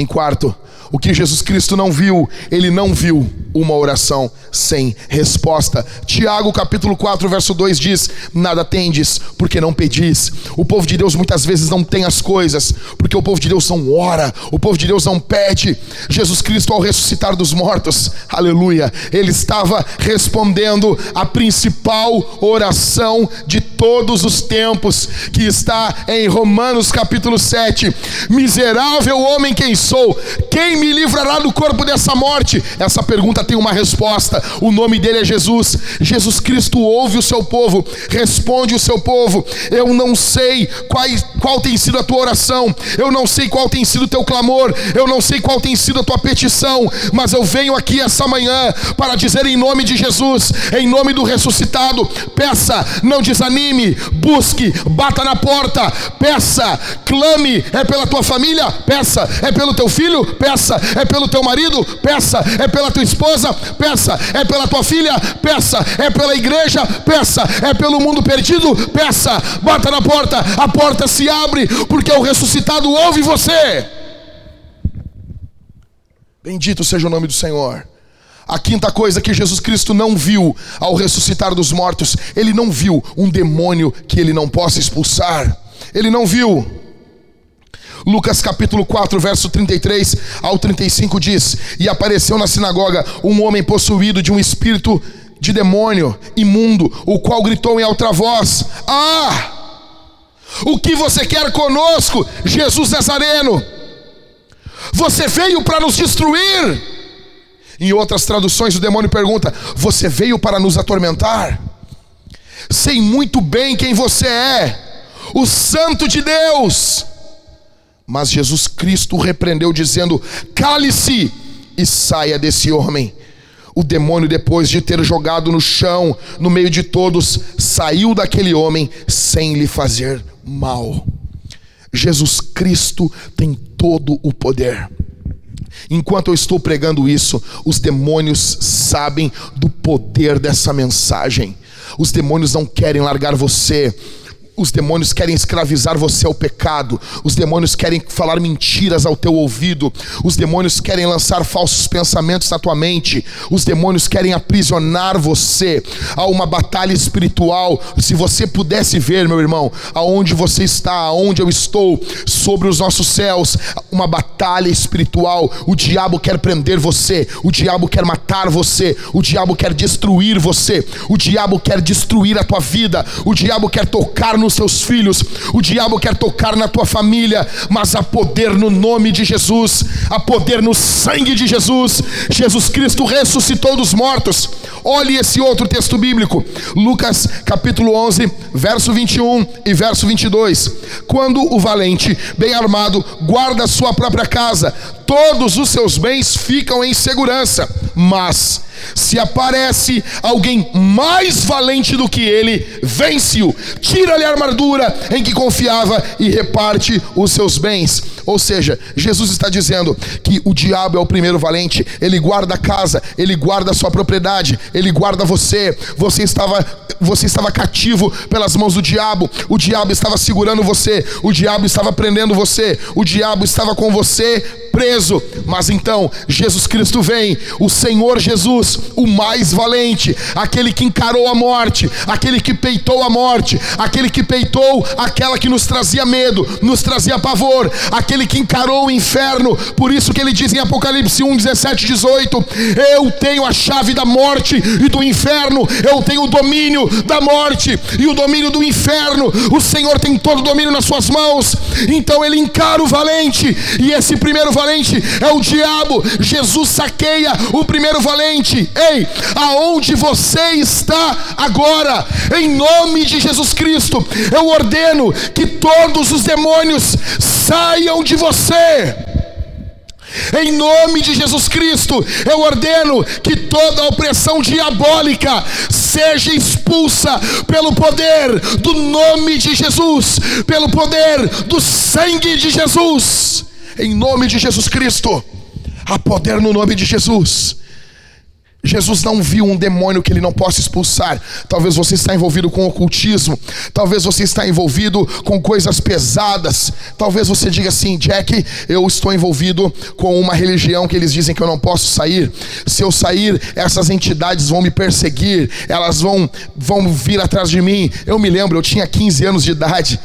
Em quarto, o que Jesus Cristo não viu, ele não viu uma oração sem resposta. Tiago capítulo 4, verso 2 diz: Nada tendes, porque não pedis. O povo de Deus muitas vezes não tem as coisas, porque o povo de Deus não ora, o povo de Deus não pede. Jesus Cristo, ao ressuscitar dos mortos, aleluia, ele estava respondendo a principal oração de todos os tempos, que está em Romanos capítulo 7. Miserável homem quem sou, quem me livrará do corpo dessa morte? Essa pergunta tem uma resposta. O nome dele é Jesus. Jesus Cristo ouve o seu povo, responde o seu povo. Eu não sei qual, qual tem sido a tua oração, eu não sei qual tem sido o teu clamor, eu não sei qual tem sido a tua petição, mas eu venho aqui essa manhã para dizer em nome de Jesus, em nome do ressuscitado: peça, não desanime, busque, bata na porta, peça, clame, é pela tua família, peça, é pelo teu filho, peça, é pelo teu marido, peça, é pela tua esposa, peça, é pela tua filha, peça, é pela igreja, peça, é pelo mundo perdido, peça, bata na porta, a porta se abre, porque o ressuscitado ouve você. Bendito seja o nome do Senhor. A quinta coisa que Jesus Cristo não viu ao ressuscitar dos mortos, ele não viu um demônio que ele não possa expulsar. Ele não viu. Lucas capítulo 4, verso 33 ao 35 diz: E apareceu na sinagoga um homem possuído de um espírito de demônio imundo, o qual gritou em alta voz: Ah! O que você quer conosco, Jesus Nazareno? Você veio para nos destruir? Em outras traduções, o demônio pergunta: Você veio para nos atormentar? Sei muito bem quem você é, o Santo de Deus. Mas Jesus Cristo repreendeu, dizendo: Cale-se e saia desse homem. O demônio, depois de ter jogado no chão, no meio de todos, saiu daquele homem sem lhe fazer mal. Jesus Cristo tem todo o poder. Enquanto eu estou pregando isso, os demônios sabem do poder dessa mensagem. Os demônios não querem largar você os demônios querem escravizar você ao pecado. Os demônios querem falar mentiras ao teu ouvido. Os demônios querem lançar falsos pensamentos na tua mente. Os demônios querem aprisionar você a uma batalha espiritual. Se você pudesse ver, meu irmão, aonde você está, aonde eu estou, sobre os nossos céus, uma batalha espiritual. O diabo quer prender você. O diabo quer matar você. O diabo quer destruir você. O diabo quer destruir a tua vida. O diabo quer tocar no nos teus filhos, o diabo quer tocar na tua família, mas há poder no nome de Jesus, há poder no sangue de Jesus. Jesus Cristo ressuscitou dos mortos. Olhe esse outro texto bíblico, Lucas capítulo 11, verso 21 e verso 22. Quando o valente, bem armado, guarda sua própria casa, todos os seus bens ficam em segurança, mas se aparece alguém mais valente do que ele, vence-o, tira-lhe a armadura em que confiava e reparte os seus bens. Ou seja, Jesus está dizendo que o diabo é o primeiro valente, ele guarda a casa, ele guarda a sua propriedade, ele guarda você. Você estava você estava cativo pelas mãos do diabo, o diabo estava segurando você, o diabo estava prendendo você, o diabo estava com você preso. Mas então Jesus Cristo vem, o Senhor Jesus, o mais valente, aquele que encarou a morte, aquele que peitou a morte, aquele que peitou aquela que nos trazia medo, nos trazia pavor, aquele que encarou o inferno. Por isso que ele diz em Apocalipse 1, 17, 18: Eu tenho a chave da morte e do inferno, eu tenho o domínio da morte e o domínio do inferno. O Senhor tem todo o domínio nas suas mãos. Então ele encara o valente, e esse primeiro valente é o diabo. Jesus saqueia o primeiro valente. Ei, aonde você está agora? Em nome de Jesus Cristo, eu ordeno que todos os demônios saiam de você. Em nome de Jesus Cristo, eu ordeno que toda opressão diabólica seja expulsa pelo poder do nome de Jesus, pelo poder do sangue de Jesus. Em nome de Jesus Cristo, há poder no nome de Jesus. Jesus não viu um demônio que ele não possa expulsar. Talvez você está envolvido com ocultismo, talvez você está envolvido com coisas pesadas. Talvez você diga assim, Jack, eu estou envolvido com uma religião que eles dizem que eu não posso sair. Se eu sair, essas entidades vão me perseguir, elas vão vão vir atrás de mim. Eu me lembro, eu tinha 15 anos de idade.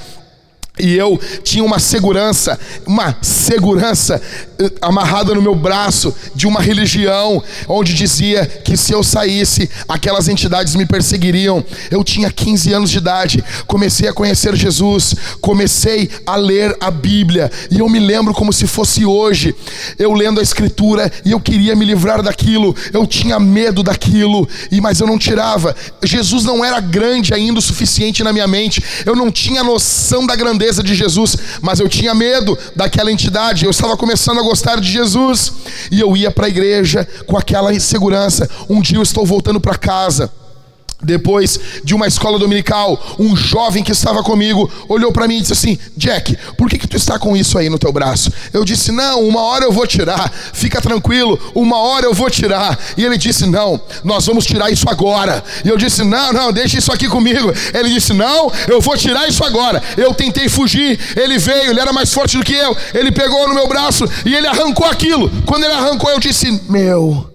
E eu tinha uma segurança, uma segurança eh, amarrada no meu braço de uma religião, onde dizia que se eu saísse, aquelas entidades me perseguiriam. Eu tinha 15 anos de idade, comecei a conhecer Jesus, comecei a ler a Bíblia, e eu me lembro como se fosse hoje, eu lendo a Escritura, e eu queria me livrar daquilo, eu tinha medo daquilo, e mas eu não tirava. Jesus não era grande ainda o suficiente na minha mente, eu não tinha noção da grandeza grandeza de Jesus, mas eu tinha medo daquela entidade. Eu estava começando a gostar de Jesus e eu ia para a igreja com aquela insegurança. Um dia eu estou voltando para casa. Depois de uma escola dominical, um jovem que estava comigo olhou para mim e disse assim: Jack, por que, que tu está com isso aí no teu braço? Eu disse: Não, uma hora eu vou tirar, fica tranquilo, uma hora eu vou tirar. E ele disse: Não, nós vamos tirar isso agora. E eu disse: Não, não, deixa isso aqui comigo. Ele disse: Não, eu vou tirar isso agora. Eu tentei fugir, ele veio, ele era mais forte do que eu. Ele pegou no meu braço e ele arrancou aquilo. Quando ele arrancou, eu disse: Meu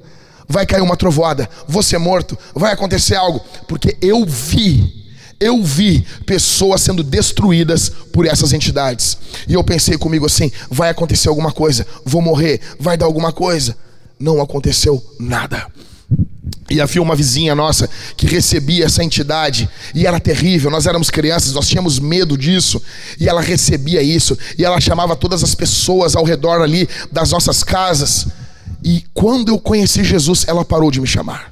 vai cair uma trovoada, você é morto, vai acontecer algo, porque eu vi, eu vi pessoas sendo destruídas por essas entidades. E eu pensei comigo assim: vai acontecer alguma coisa, vou morrer, vai dar alguma coisa. Não aconteceu nada. E havia uma vizinha nossa que recebia essa entidade e era terrível. Nós éramos crianças, nós tínhamos medo disso. E ela recebia isso e ela chamava todas as pessoas ao redor ali das nossas casas e quando eu conheci Jesus, ela parou de me chamar.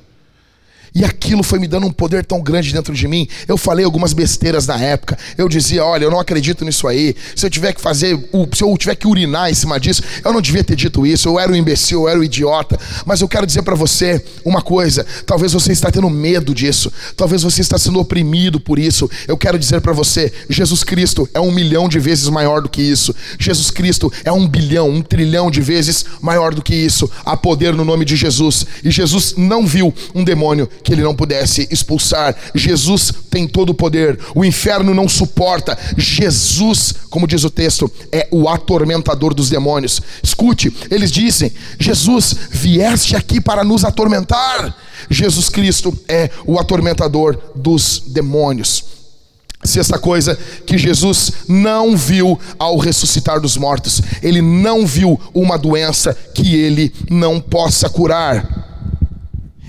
E aquilo foi me dando um poder tão grande dentro de mim. Eu falei algumas besteiras na época. Eu dizia: olha, eu não acredito nisso aí. Se eu tiver que fazer, se eu tiver que urinar em cima disso, eu não devia ter dito isso. Eu era um imbecil, eu era um idiota. Mas eu quero dizer para você uma coisa: talvez você está tendo medo disso. Talvez você está sendo oprimido por isso. Eu quero dizer para você: Jesus Cristo é um milhão de vezes maior do que isso. Jesus Cristo é um bilhão, um trilhão de vezes maior do que isso. Há poder no nome de Jesus. E Jesus não viu um demônio que ele não pudesse expulsar. Jesus tem todo o poder, o inferno não suporta. Jesus, como diz o texto, é o atormentador dos demônios. Escute, eles dizem: Jesus, vieste aqui para nos atormentar. Jesus Cristo é o atormentador dos demônios. Sexta coisa que Jesus não viu ao ressuscitar dos mortos, ele não viu uma doença que ele não possa curar.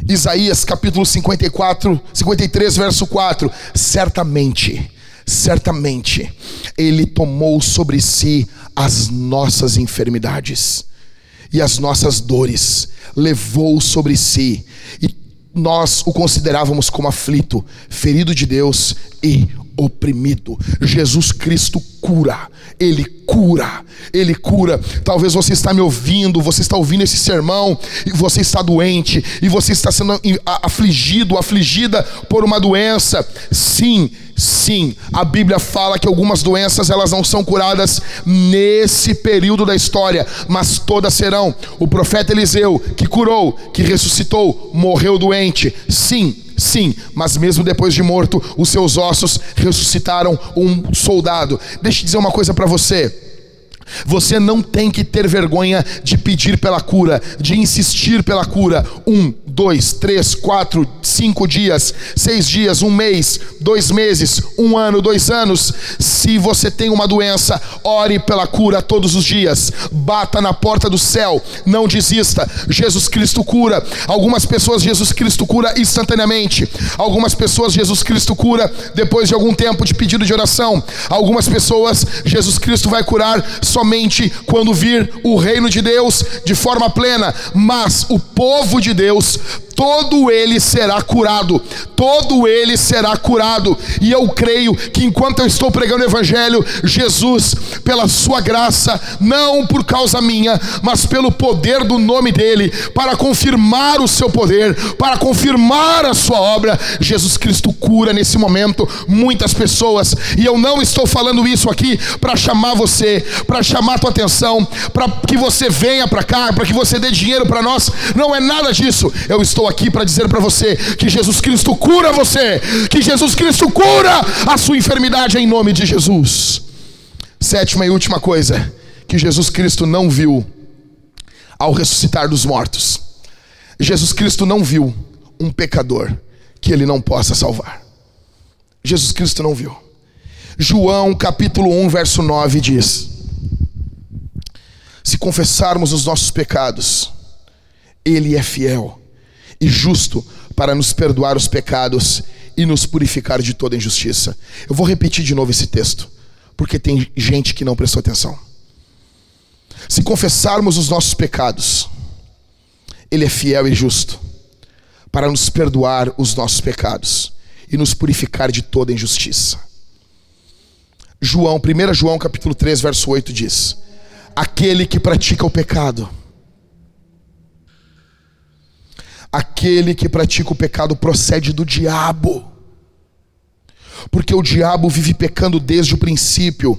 Isaías capítulo 54, 53, verso 4: Certamente, Certamente, Ele tomou sobre si as nossas enfermidades e as nossas dores, levou sobre si, e nós o considerávamos como aflito, ferido de Deus e oprimido. Jesus Cristo cura, Ele cura, Ele cura. Talvez você está me ouvindo, você está ouvindo esse sermão e você está doente e você está sendo afligido, afligida por uma doença. Sim, sim, a Bíblia fala que algumas doenças elas não são curadas nesse período da história, mas todas serão. O profeta Eliseu, que curou, que ressuscitou, morreu doente. Sim, Sim, mas mesmo depois de morto, os seus ossos ressuscitaram um soldado. Deixa eu dizer uma coisa para você. Você não tem que ter vergonha de pedir pela cura, de insistir pela cura. Um, dois, três, quatro, cinco dias, seis dias, um mês, dois meses, um ano, dois anos. Se você tem uma doença, ore pela cura todos os dias. Bata na porta do céu, não desista. Jesus Cristo cura. Algumas pessoas Jesus Cristo cura instantaneamente. Algumas pessoas Jesus Cristo cura depois de algum tempo de pedido de oração. Algumas pessoas Jesus Cristo vai curar só somente quando vir o reino de Deus de forma plena, mas o povo de Deus todo ele será curado, todo ele será curado. E eu creio que enquanto eu estou pregando o Evangelho, Jesus, pela Sua graça, não por causa minha, mas pelo poder do nome dEle, para confirmar o Seu poder, para confirmar a Sua obra, Jesus Cristo cura nesse momento muitas pessoas. E eu não estou falando isso aqui para chamar você, para chamar a tua atenção, para que você venha para cá, para que você dê dinheiro para nós. Não é nada disso. Eu estou aqui para dizer para você que Jesus Cristo cura você, que Jesus Cristo cura a sua enfermidade em nome de Jesus. Sétima e última coisa que Jesus Cristo não viu ao ressuscitar dos mortos. Jesus Cristo não viu um pecador que ele não possa salvar. Jesus Cristo não viu. João capítulo 1, verso 9 diz: Se confessarmos os nossos pecados, Ele é fiel e justo para nos perdoar os pecados e nos purificar de toda injustiça. Eu vou repetir de novo esse texto, porque tem gente que não prestou atenção. Se confessarmos os nossos pecados, Ele é fiel e justo para nos perdoar os nossos pecados e nos purificar de toda injustiça. João, 1 João capítulo 3, verso 8 diz: Aquele que pratica o pecado Aquele que pratica o pecado procede do diabo, porque o diabo vive pecando desde o princípio.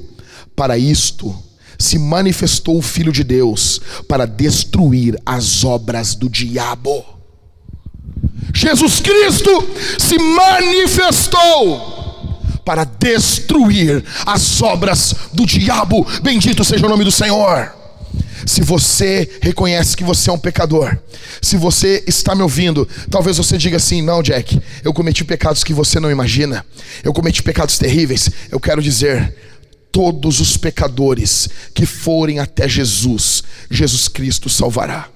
Para isto se manifestou o Filho de Deus, para destruir as obras do diabo. Jesus Cristo se manifestou para destruir as obras do diabo. Bendito seja o nome do Senhor. Se você reconhece que você é um pecador, se você está me ouvindo, talvez você diga assim: não, Jack, eu cometi pecados que você não imagina, eu cometi pecados terríveis. Eu quero dizer, todos os pecadores que forem até Jesus, Jesus Cristo salvará.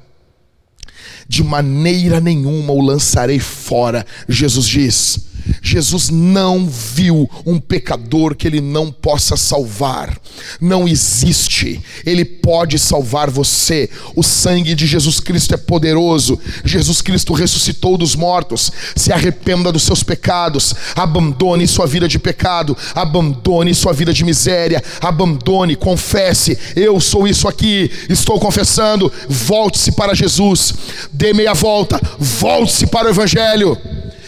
De maneira nenhuma o lançarei fora, Jesus diz. Jesus não viu um pecador que ele não possa salvar. Não existe. Ele pode salvar você. O sangue de Jesus Cristo é poderoso. Jesus Cristo ressuscitou dos mortos. Se arrependa dos seus pecados. Abandone sua vida de pecado. Abandone sua vida de miséria. Abandone, confesse. Eu sou isso aqui. Estou confessando. Volte-se para Jesus. Dê meia volta. Volte-se para o Evangelho.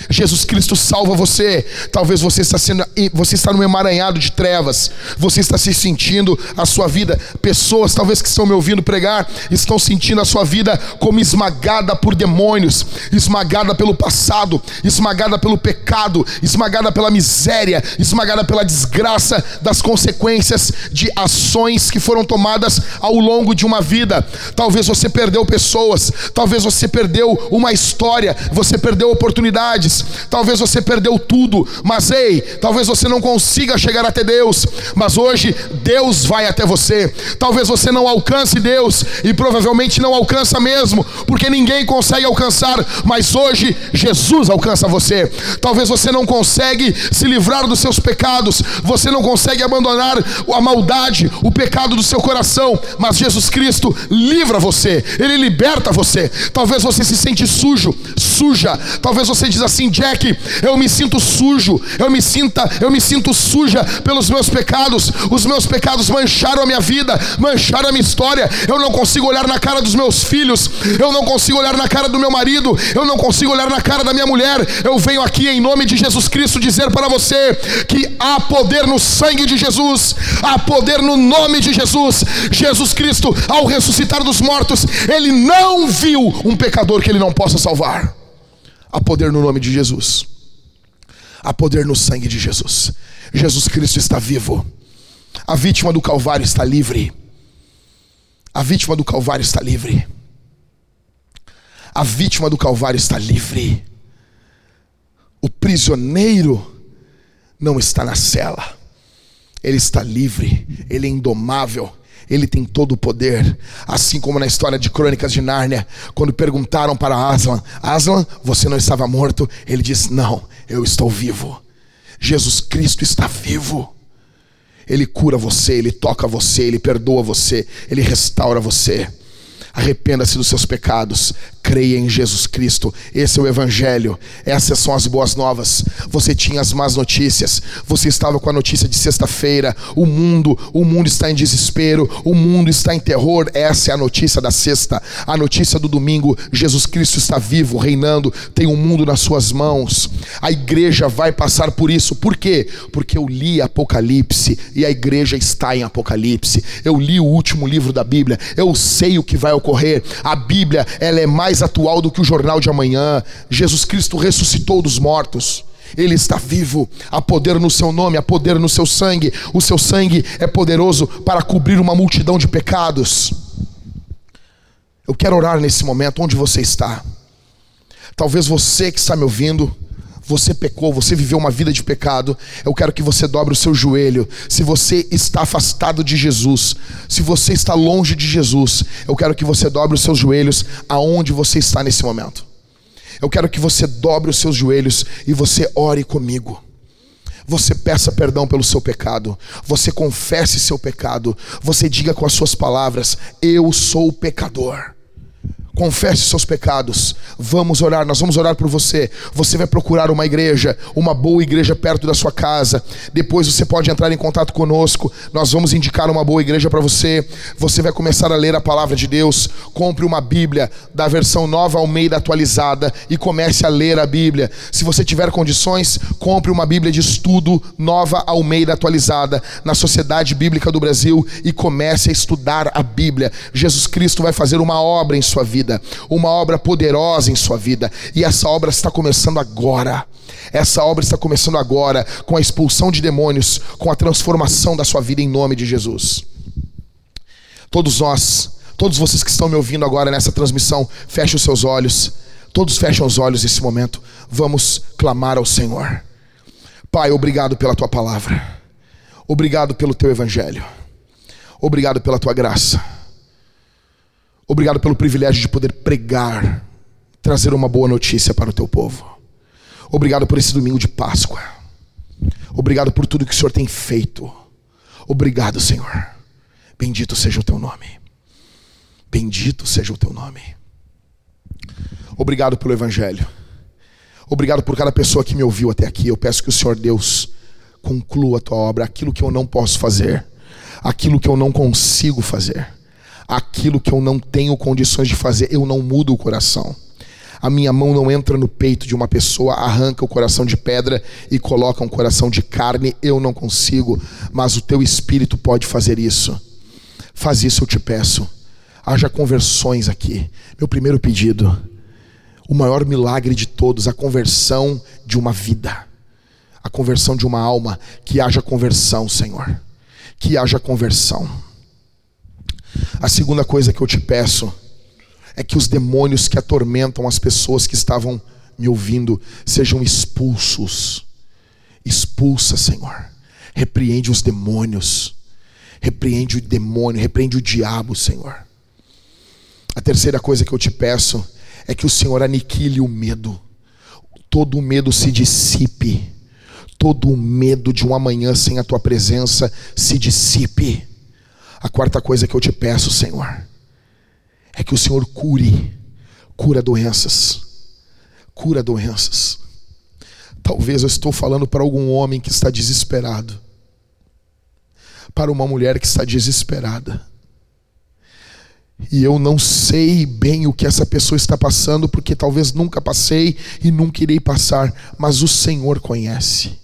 Jesus Cristo salva você. Talvez você está sendo, você está num emaranhado de trevas. Você está se sentindo a sua vida. Pessoas, talvez que estão me ouvindo pregar, estão sentindo a sua vida como esmagada por demônios, esmagada pelo passado, esmagada pelo pecado, esmagada pela miséria, esmagada pela desgraça das consequências de ações que foram tomadas ao longo de uma vida. Talvez você perdeu pessoas, talvez você perdeu uma história, você perdeu oportunidades Talvez você perdeu tudo, mas ei, talvez você não consiga chegar até Deus, mas hoje Deus vai até você. Talvez você não alcance Deus e provavelmente não alcança mesmo, porque ninguém consegue alcançar, mas hoje Jesus alcança você. Talvez você não consegue se livrar dos seus pecados, você não consegue abandonar a maldade, o pecado do seu coração, mas Jesus Cristo livra você, ele liberta você. Talvez você se sente sujo, suja. Talvez você diz assim, Jack, eu me sinto sujo, eu me sinta, eu me sinto suja pelos meus pecados. Os meus pecados mancharam a minha vida, mancharam a minha história. Eu não consigo olhar na cara dos meus filhos, eu não consigo olhar na cara do meu marido, eu não consigo olhar na cara da minha mulher. Eu venho aqui em nome de Jesus Cristo dizer para você que há poder no sangue de Jesus, há poder no nome de Jesus. Jesus Cristo, ao ressuscitar dos mortos, ele não viu um pecador que ele não possa salvar. Há poder no nome de Jesus. Há poder no sangue de Jesus. Jesus Cristo está vivo. A vítima do Calvário está livre. A vítima do Calvário está livre. A vítima do Calvário está livre. O prisioneiro não está na cela. Ele está livre, ele é indomável, ele tem todo o poder. Assim como na história de Crônicas de Nárnia, quando perguntaram para Aslan: Aslan, você não estava morto? Ele disse: Não, eu estou vivo. Jesus Cristo está vivo. Ele cura você, ele toca você, ele perdoa você, ele restaura você. Arrependa-se dos seus pecados, creia em Jesus Cristo. Esse é o Evangelho. Essas são as boas novas. Você tinha as más notícias. Você estava com a notícia de sexta-feira. O mundo, o mundo está em desespero. O mundo está em terror. Essa é a notícia da sexta. A notícia do domingo. Jesus Cristo está vivo, reinando. Tem o um mundo nas suas mãos. A igreja vai passar por isso. Por quê? Porque eu li Apocalipse e a igreja está em Apocalipse. Eu li o último livro da Bíblia. Eu sei o que vai ocorrer. A Bíblia, ela é mais atual do que o jornal de amanhã. Jesus Cristo ressuscitou dos mortos. Ele está vivo, há poder no seu nome, há poder no seu sangue. O seu sangue é poderoso para cobrir uma multidão de pecados. Eu quero orar nesse momento, onde você está. Talvez você que está me ouvindo, você pecou, você viveu uma vida de pecado, eu quero que você dobre o seu joelho. Se você está afastado de Jesus, se você está longe de Jesus, eu quero que você dobre os seus joelhos aonde você está nesse momento. Eu quero que você dobre os seus joelhos e você ore comigo. Você peça perdão pelo seu pecado, você confesse seu pecado, você diga com as suas palavras: Eu sou pecador confesse seus pecados. Vamos orar, nós vamos orar por você. Você vai procurar uma igreja, uma boa igreja perto da sua casa. Depois você pode entrar em contato conosco. Nós vamos indicar uma boa igreja para você. Você vai começar a ler a palavra de Deus. Compre uma Bíblia da versão nova Almeida atualizada e comece a ler a Bíblia. Se você tiver condições, compre uma Bíblia de estudo nova Almeida atualizada na Sociedade Bíblica do Brasil e comece a estudar a Bíblia. Jesus Cristo vai fazer uma obra em sua vida vida, uma obra poderosa em sua vida, e essa obra está começando agora. Essa obra está começando agora com a expulsão de demônios, com a transformação da sua vida em nome de Jesus. Todos nós, todos vocês que estão me ouvindo agora nessa transmissão, fechem os seus olhos. Todos fecham os olhos nesse momento. Vamos clamar ao Senhor. Pai, obrigado pela tua palavra. Obrigado pelo teu evangelho. Obrigado pela tua graça. Obrigado pelo privilégio de poder pregar, trazer uma boa notícia para o teu povo. Obrigado por esse domingo de Páscoa. Obrigado por tudo que o Senhor tem feito. Obrigado, Senhor. Bendito seja o teu nome. Bendito seja o teu nome. Obrigado pelo Evangelho. Obrigado por cada pessoa que me ouviu até aqui. Eu peço que o Senhor Deus conclua a tua obra, aquilo que eu não posso fazer, aquilo que eu não consigo fazer aquilo que eu não tenho condições de fazer, eu não mudo o coração. A minha mão não entra no peito de uma pessoa, arranca o coração de pedra e coloca um coração de carne, eu não consigo, mas o teu espírito pode fazer isso. Faz isso, eu te peço. Haja conversões aqui. Meu primeiro pedido, o maior milagre de todos, a conversão de uma vida, a conversão de uma alma, que haja conversão, Senhor. Que haja conversão. A segunda coisa que eu te peço é que os demônios que atormentam as pessoas que estavam me ouvindo sejam expulsos. Expulsa, Senhor. Repreende os demônios. Repreende o demônio, repreende o diabo, Senhor. A terceira coisa que eu te peço é que o Senhor aniquile o medo. Todo o medo se dissipe. Todo o medo de um amanhã sem a tua presença se dissipe. A quarta coisa que eu te peço, Senhor, é que o Senhor cure, cura doenças, cura doenças. Talvez eu estou falando para algum homem que está desesperado, para uma mulher que está desesperada. E eu não sei bem o que essa pessoa está passando, porque talvez nunca passei e nunca irei passar, mas o Senhor conhece.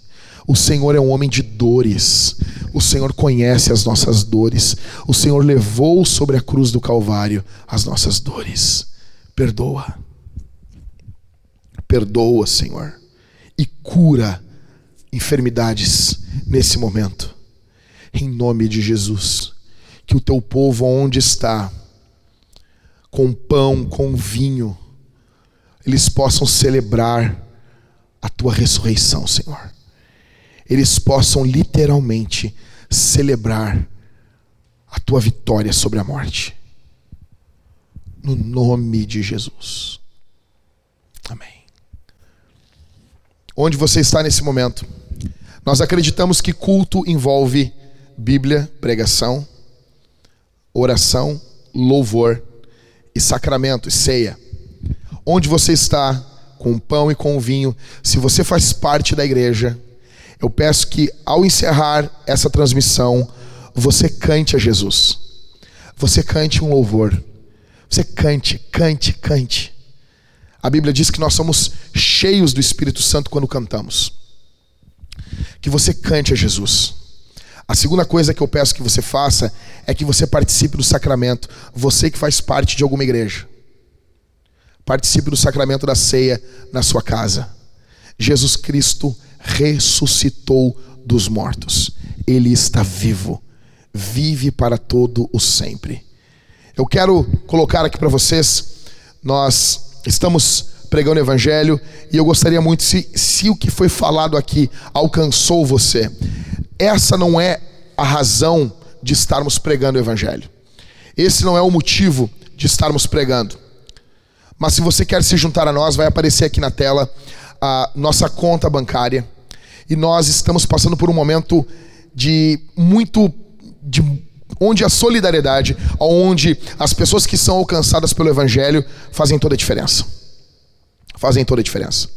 O Senhor é um homem de dores. O Senhor conhece as nossas dores. O Senhor levou sobre a cruz do Calvário as nossas dores. Perdoa. Perdoa, Senhor. E cura enfermidades nesse momento. Em nome de Jesus. Que o teu povo, onde está, com pão, com vinho, eles possam celebrar a tua ressurreição, Senhor eles possam literalmente celebrar a tua vitória sobre a morte. No nome de Jesus. Amém. Onde você está nesse momento? Nós acreditamos que culto envolve Bíblia, pregação, oração, louvor e sacramento e ceia. Onde você está com o pão e com o vinho, se você faz parte da igreja, eu peço que ao encerrar essa transmissão, você cante a Jesus. Você cante um louvor. Você cante, cante, cante. A Bíblia diz que nós somos cheios do Espírito Santo quando cantamos. Que você cante a Jesus. A segunda coisa que eu peço que você faça é que você participe do sacramento. Você que faz parte de alguma igreja. Participe do sacramento da ceia na sua casa. Jesus Cristo ressuscitou dos mortos. Ele está vivo, vive para todo o sempre. Eu quero colocar aqui para vocês, nós estamos pregando o Evangelho e eu gostaria muito, se, se o que foi falado aqui alcançou você, essa não é a razão de estarmos pregando o Evangelho. Esse não é o motivo de estarmos pregando. Mas se você quer se juntar a nós, vai aparecer aqui na tela a nossa conta bancária e nós estamos passando por um momento de muito de onde a solidariedade, onde as pessoas que são alcançadas pelo evangelho fazem toda a diferença. Fazem toda a diferença.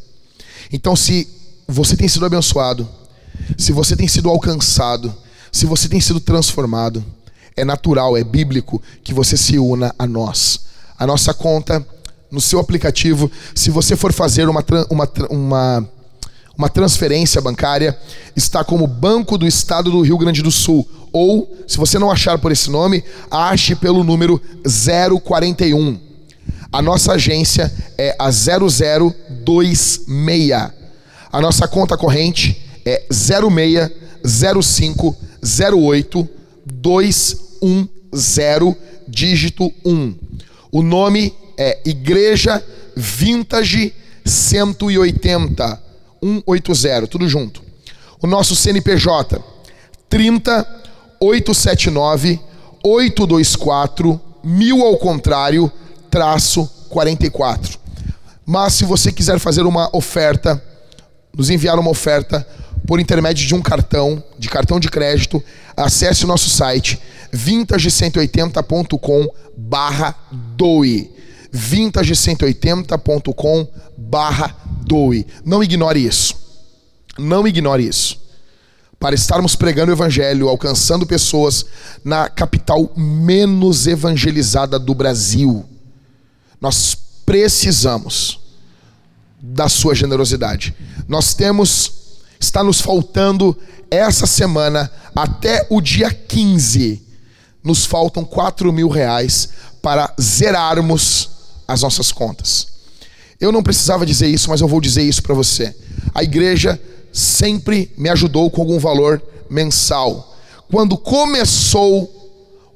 Então, se você tem sido abençoado, se você tem sido alcançado, se você tem sido transformado, é natural, é bíblico que você se una a nós. A nossa conta no seu aplicativo, se você for fazer uma, uma, uma uma transferência bancária, está como Banco do Estado do Rio Grande do Sul. Ou, se você não achar por esse nome, ache pelo número 041. A nossa agência é a 0026. A nossa conta corrente é 0605 08 210 dígito 1. O nome é Igreja Vintage 180 180, tudo junto. O nosso CNPJ 30 879 824 mil ao contrário, traço 44. Mas se você quiser fazer uma oferta, nos enviar uma oferta por intermédio de um cartão, de cartão de crédito, acesse o nosso site vintage180.com barra doe vintage180.com barra doe. Não ignore isso. Não ignore isso. Para estarmos pregando o evangelho, alcançando pessoas na capital menos evangelizada do Brasil, nós precisamos da sua generosidade. Nós temos, está nos faltando essa semana até o dia 15, nos faltam 4 mil reais para zerarmos as nossas contas. Eu não precisava dizer isso, mas eu vou dizer isso para você. A igreja sempre me ajudou com algum valor mensal. Quando começou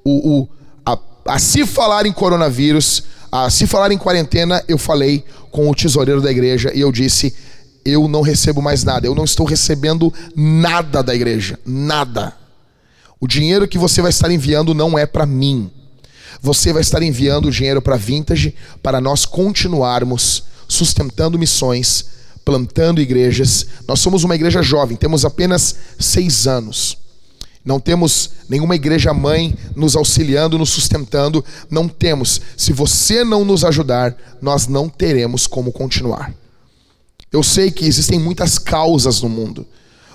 o, o a, a se falar em coronavírus, Ah, se falar em quarentena, eu falei com o tesoureiro da igreja e eu disse: eu não recebo mais nada, eu não estou recebendo nada da igreja, nada. O dinheiro que você vai estar enviando não é para mim. Você vai estar enviando o dinheiro para Vintage para nós continuarmos sustentando missões, plantando igrejas. Nós somos uma igreja jovem, temos apenas seis anos. Não temos nenhuma igreja mãe nos auxiliando, nos sustentando. Não temos. Se você não nos ajudar, nós não teremos como continuar. Eu sei que existem muitas causas no mundo.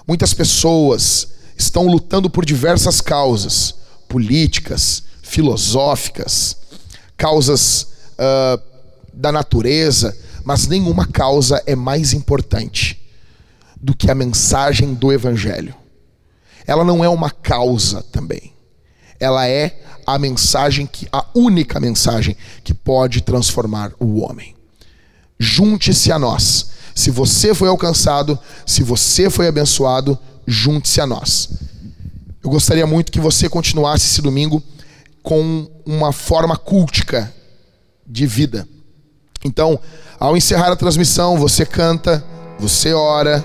Muitas pessoas estão lutando por diversas causas políticas, filosóficas, causas uh, da natureza, mas nenhuma causa é mais importante do que a mensagem do Evangelho. Ela não é uma causa também. Ela é a mensagem que a única mensagem que pode transformar o homem. Junte-se a nós. Se você foi alcançado, se você foi abençoado, junte-se a nós. Eu gostaria muito que você continuasse esse domingo com uma forma cultica de vida. Então, ao encerrar a transmissão, você canta, você ora,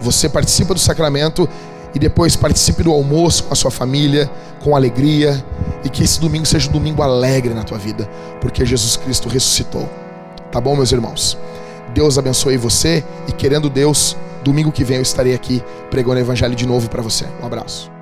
você participa do sacramento e depois participe do almoço com a sua família, com alegria, e que esse domingo seja um domingo alegre na tua vida, porque Jesus Cristo ressuscitou. Tá bom, meus irmãos? Deus abençoe você e querendo Deus, domingo que vem eu estarei aqui pregando o evangelho de novo para você. Um abraço.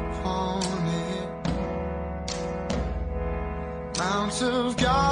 of God.